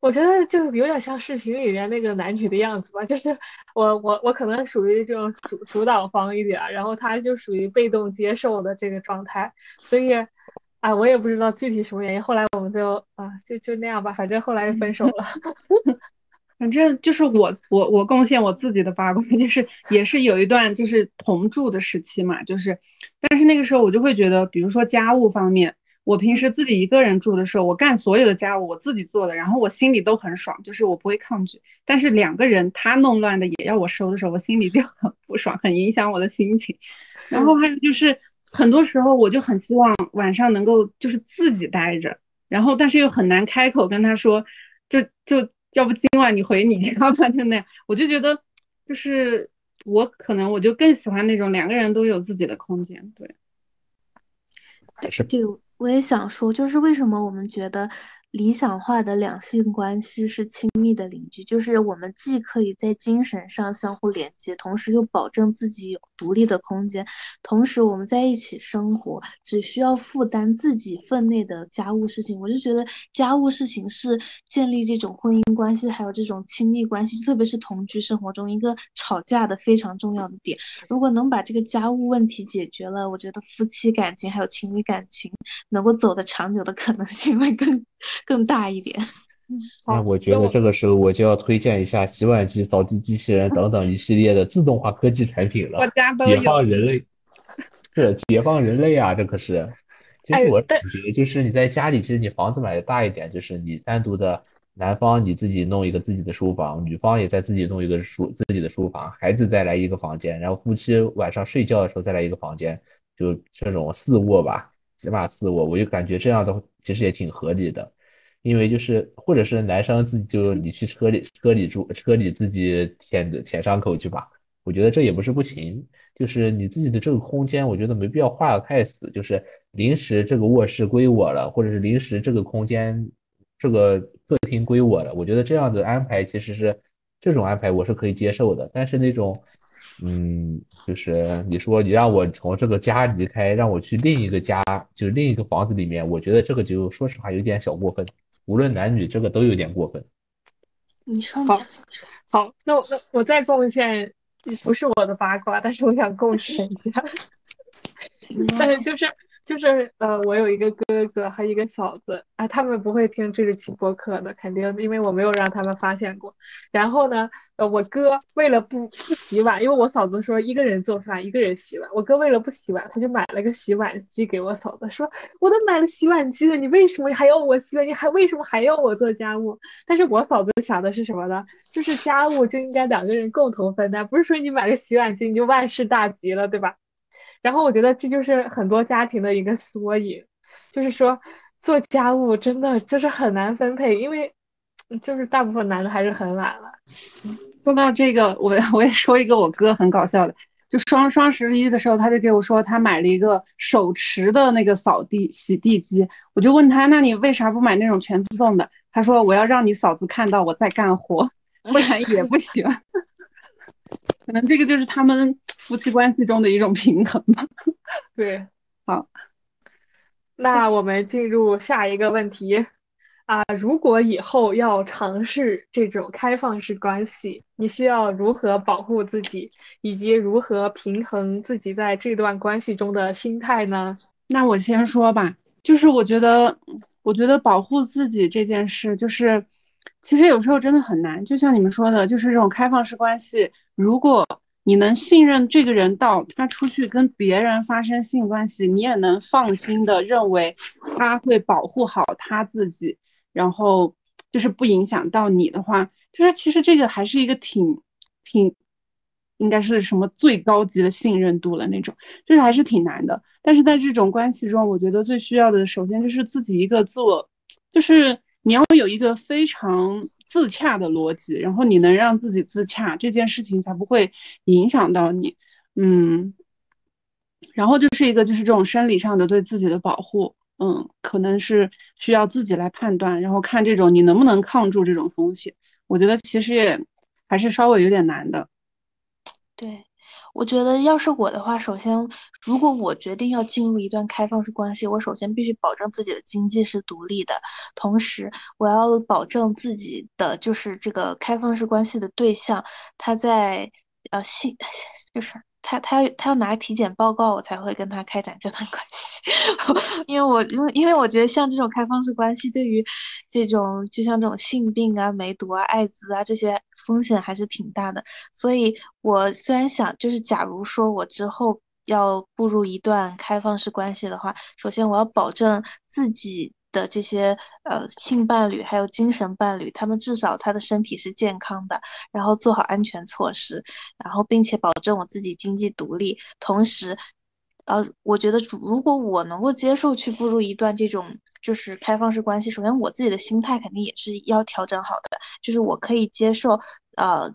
我觉得就有点像视频里面那个男女的样子吧。就是我我我可能属于这种主主导方一点，然后他就属于被动接受的这个状态。所以。啊，我也不知道具体什么原因。后来我们就啊，就就那样吧，反正后来分手了。反正就是我我我贡献我自己的八卦，就是也是有一段就是同住的时期嘛，就是，但是那个时候我就会觉得，比如说家务方面，我平时自己一个人住的时候，我干所有的家务我自己做的，然后我心里都很爽，就是我不会抗拒。但是两个人他弄乱的也要我收的时候，我心里就很不爽，很影响我的心情。然后还有就是。很多时候我就很希望晚上能够就是自己待着，然后但是又很难开口跟他说，就就要不今晚你回你家吧，就那样。我就觉得就是我可能我就更喜欢那种两个人都有自己的空间，对。是对，我也想说，就是为什么我们觉得。理想化的两性关系是亲密的邻居，就是我们既可以在精神上相互连接，同时又保证自己有独立的空间。同时，我们在一起生活，只需要负担自己分内的家务事情。我就觉得家务事情是建立这种婚姻关系，还有这种亲密关系，特别是同居生活中一个吵架的非常重要的点。如果能把这个家务问题解决了，我觉得夫妻感情还有情侣感情能够走得长久的可能性会更。更大一点。那我觉得这个时候我就要推荐一下洗碗机、扫地机器人等等一系列的自动化科技产品了。我家都有。解放人类，是解放人类啊！这可是。其实我感觉就是你在家里，其实你房子买的大一点，就是你单独的男方你自己弄一个自己的书房，女方也在自己弄一个书自己的书房，孩子再来一个房间，然后夫妻晚上睡觉的时候再来一个房间，就这种四卧吧。起码四卧，我就感觉这样的其实也挺合理的，因为就是或者是男生自己就你去车里车里住车里自己舔舔伤口去吧，我觉得这也不是不行，就是你自己的这个空间，我觉得没必要画的太死，就是临时这个卧室归我了，或者是临时这个空间这个客厅归我了，我觉得这样的安排其实是这种安排我是可以接受的，但是那种。嗯，就是你说你让我从这个家离开，让我去另一个家，就是另一个房子里面，我觉得这个就说实话有点小过分。无论男女，这个都有点过分。你说好，好，那我那我再贡献，不是我的八卦，但是我想贡献一下，但是就是。就是呃，我有一个哥哥和一个嫂子啊，他们不会听这个期播客的，肯定，因为我没有让他们发现过。然后呢，呃，我哥为了不不洗碗，因为我嫂子说一个人做饭一个人洗碗，我哥为了不洗碗，他就买了个洗碗机给我嫂子，说我都买了洗碗机了，你为什么还要我洗碗？你还为什么还要我做家务？但是我嫂子想的是什么呢？就是家务就应该两个人共同分担，不是说你买个洗碗机你就万事大吉了，对吧？然后我觉得这就是很多家庭的一个缩影，就是说做家务真的就是很难分配，因为就是大部分男的还是很懒了。说到这个，我我也说一个我哥很搞笑的，就双双十一的时候，他就给我说他买了一个手持的那个扫地洗地机，我就问他，那你为啥不买那种全自动的？他说我要让你嫂子看到我在干活，不然也不行。可能这个就是他们。夫妻关系中的一种平衡吧。对，好，那我们进入下一个问题啊，如果以后要尝试这种开放式关系，你需要如何保护自己，以及如何平衡自己在这段关系中的心态呢？那我先说吧，就是我觉得，我觉得保护自己这件事，就是其实有时候真的很难。就像你们说的，就是这种开放式关系，如果你能信任这个人到他出去跟别人发生性关系，你也能放心的认为他会保护好他自己。然后就是不影响到你的话，就是其实这个还是一个挺挺，应该是什么最高级的信任度了那种，就是还是挺难的。但是在这种关系中，我觉得最需要的，首先就是自己一个自我，就是你要有一个非常自洽的逻辑，然后你能让自己自洽，这件事情才不会影响到你。嗯，然后就是一个就是这种生理上的对自己的保护。嗯，可能是需要自己来判断，然后看这种你能不能抗住这种风险。我觉得其实也还是稍微有点难的。对，我觉得要是我的话，首先如果我决定要进入一段开放式关系，我首先必须保证自己的经济是独立的，同时我要保证自己的就是这个开放式关系的对象他在呃性 就是。他他要他要拿体检报告，我才会跟他开展这段关系，因为我因为因为我觉得像这种开放式关系，对于这种就像这种性病啊、梅毒啊、艾滋啊这些风险还是挺大的，所以我虽然想就是假如说我之后要步入一段开放式关系的话，首先我要保证自己。的这些呃性伴侣还有精神伴侣，他们至少他的身体是健康的，然后做好安全措施，然后并且保证我自己经济独立。同时，呃，我觉得如果我能够接受去步入一段这种就是开放式关系，首先我自己的心态肯定也是要调整好的，就是我可以接受呃。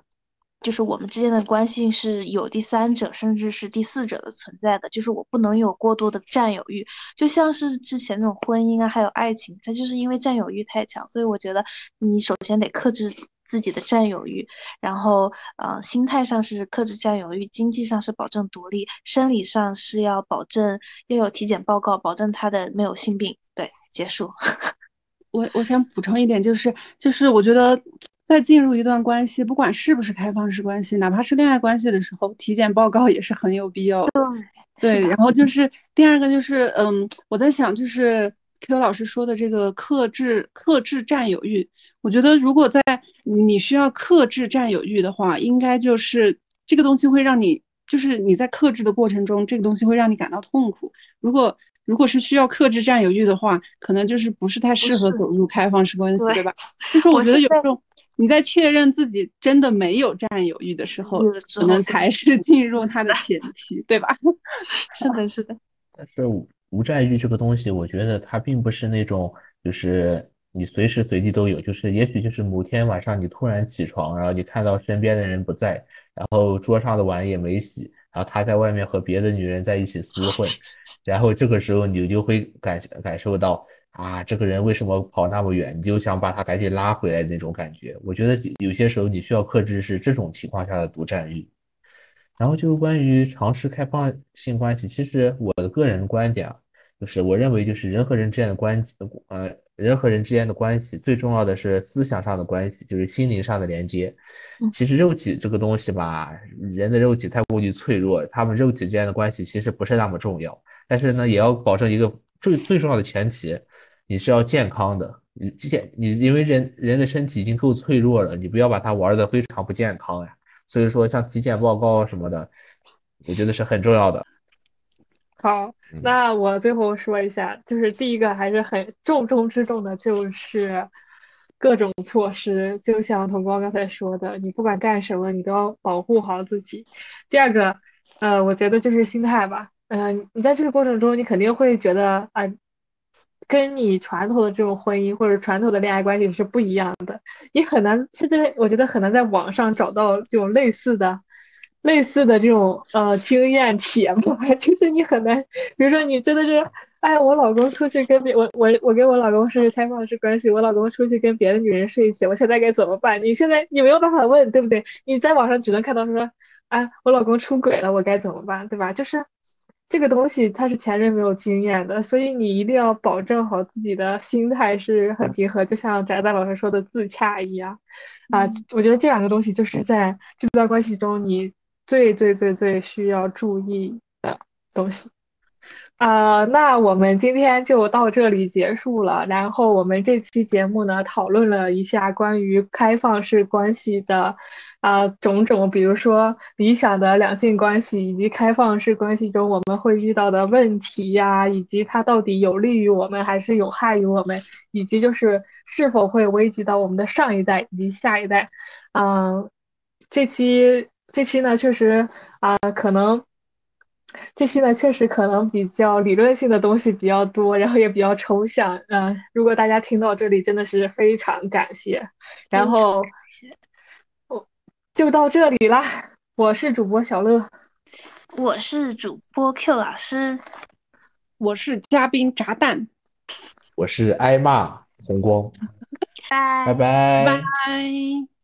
就是我们之间的关系是有第三者，甚至是第四者的存在的。就是我不能有过多的占有欲，就像是之前那种婚姻啊，还有爱情，它就是因为占有欲太强。所以我觉得你首先得克制自己的占有欲，然后，呃，心态上是克制占有欲，经济上是保证独立，生理上是要保证要有体检报告，保证他的没有性病。对，结束。我我想补充一点，就是就是我觉得。在进入一段关系，不管是不是开放式关系，哪怕是恋爱关系的时候，体检报告也是很有必要的。对，然后就是第二个就是，嗯，我在想，就是 Q 老师说的这个克制克制占有欲，我觉得如果在你需要克制占有欲的话，应该就是这个东西会让你，就是你在克制的过程中，这个东西会让你感到痛苦。如果如果是需要克制占有欲的话，可能就是不是太适合走入开放式关系，对吧？就是我觉得有时候。你在确认自己真的没有占有欲的时候，可能才是进入他的前提，对吧？是的，是的。但是无占欲这个东西，我觉得它并不是那种，就是你随时随地都有，就是也许就是某天晚上你突然起床，然后你看到身边的人不在，然后桌上的碗也没洗，然后他在外面和别的女人在一起厮混，然后这个时候你就会感感受到。啊，这个人为什么跑那么远？你就想把他赶紧拉回来那种感觉。我觉得有些时候你需要克制是这种情况下的独占欲。然后就关于尝试开放性关系，其实我的个人观点啊，就是我认为就是人和人之间的关系，呃，人和人之间的关系最重要的是思想上的关系，就是心灵上的连接。其实肉体这个东西吧，人的肉体太过于脆弱，他们肉体之间的关系其实不是那么重要。但是呢，也要保证一个最最重要的前提。你是要健康的，你健你因为人人的身体已经够脆弱了，你不要把它玩的非常不健康呀。所以说像体检报告什么的，我觉得是很重要的。好，那我最后说一下，就是第一个还是很重中之重的，就是各种措施，就像童光刚才说的，你不管干什么，你都要保护好自己。第二个，呃，我觉得就是心态吧，嗯，你在这个过程中，你肯定会觉得啊。跟你传统的这种婚姻或者传统的恋爱关系是不一样的，你很难，甚至我觉得很难在网上找到这种类似的、类似的这种呃经验帖吧。就是你很难，比如说你真的是，哎，我老公出去跟别我我我跟我老公是开放式关系，我老公出去跟别的女人睡一起，我现在该怎么办？你现在你没有办法问，对不对？你在网上只能看到说，哎，我老公出轨了，我该怎么办，对吧？就是。这个东西它是前人没有经验的，所以你一定要保证好自己的心态是很平和，就像翟大老师说的自洽一样。啊，我觉得这两个东西就是在这段关系中你最最最最需要注意的东西。啊，那我们今天就到这里结束了。然后我们这期节目呢，讨论了一下关于开放式关系的啊种种，比如说理想的两性关系，以及开放式关系中我们会遇到的问题呀，以及它到底有利于我们还是有害于我们，以及就是是否会危及到我们的上一代以及下一代。嗯，这期这期呢，确实啊，可能。这期呢，确实可能比较理论性的东西比较多，然后也比较抽象。嗯，如果大家听到这里，真的是非常感谢。然后，我就到这里啦。我是主播小乐，我是主播 Q 老师，我是嘉宾炸弹，我是挨骂红光。拜拜拜拜。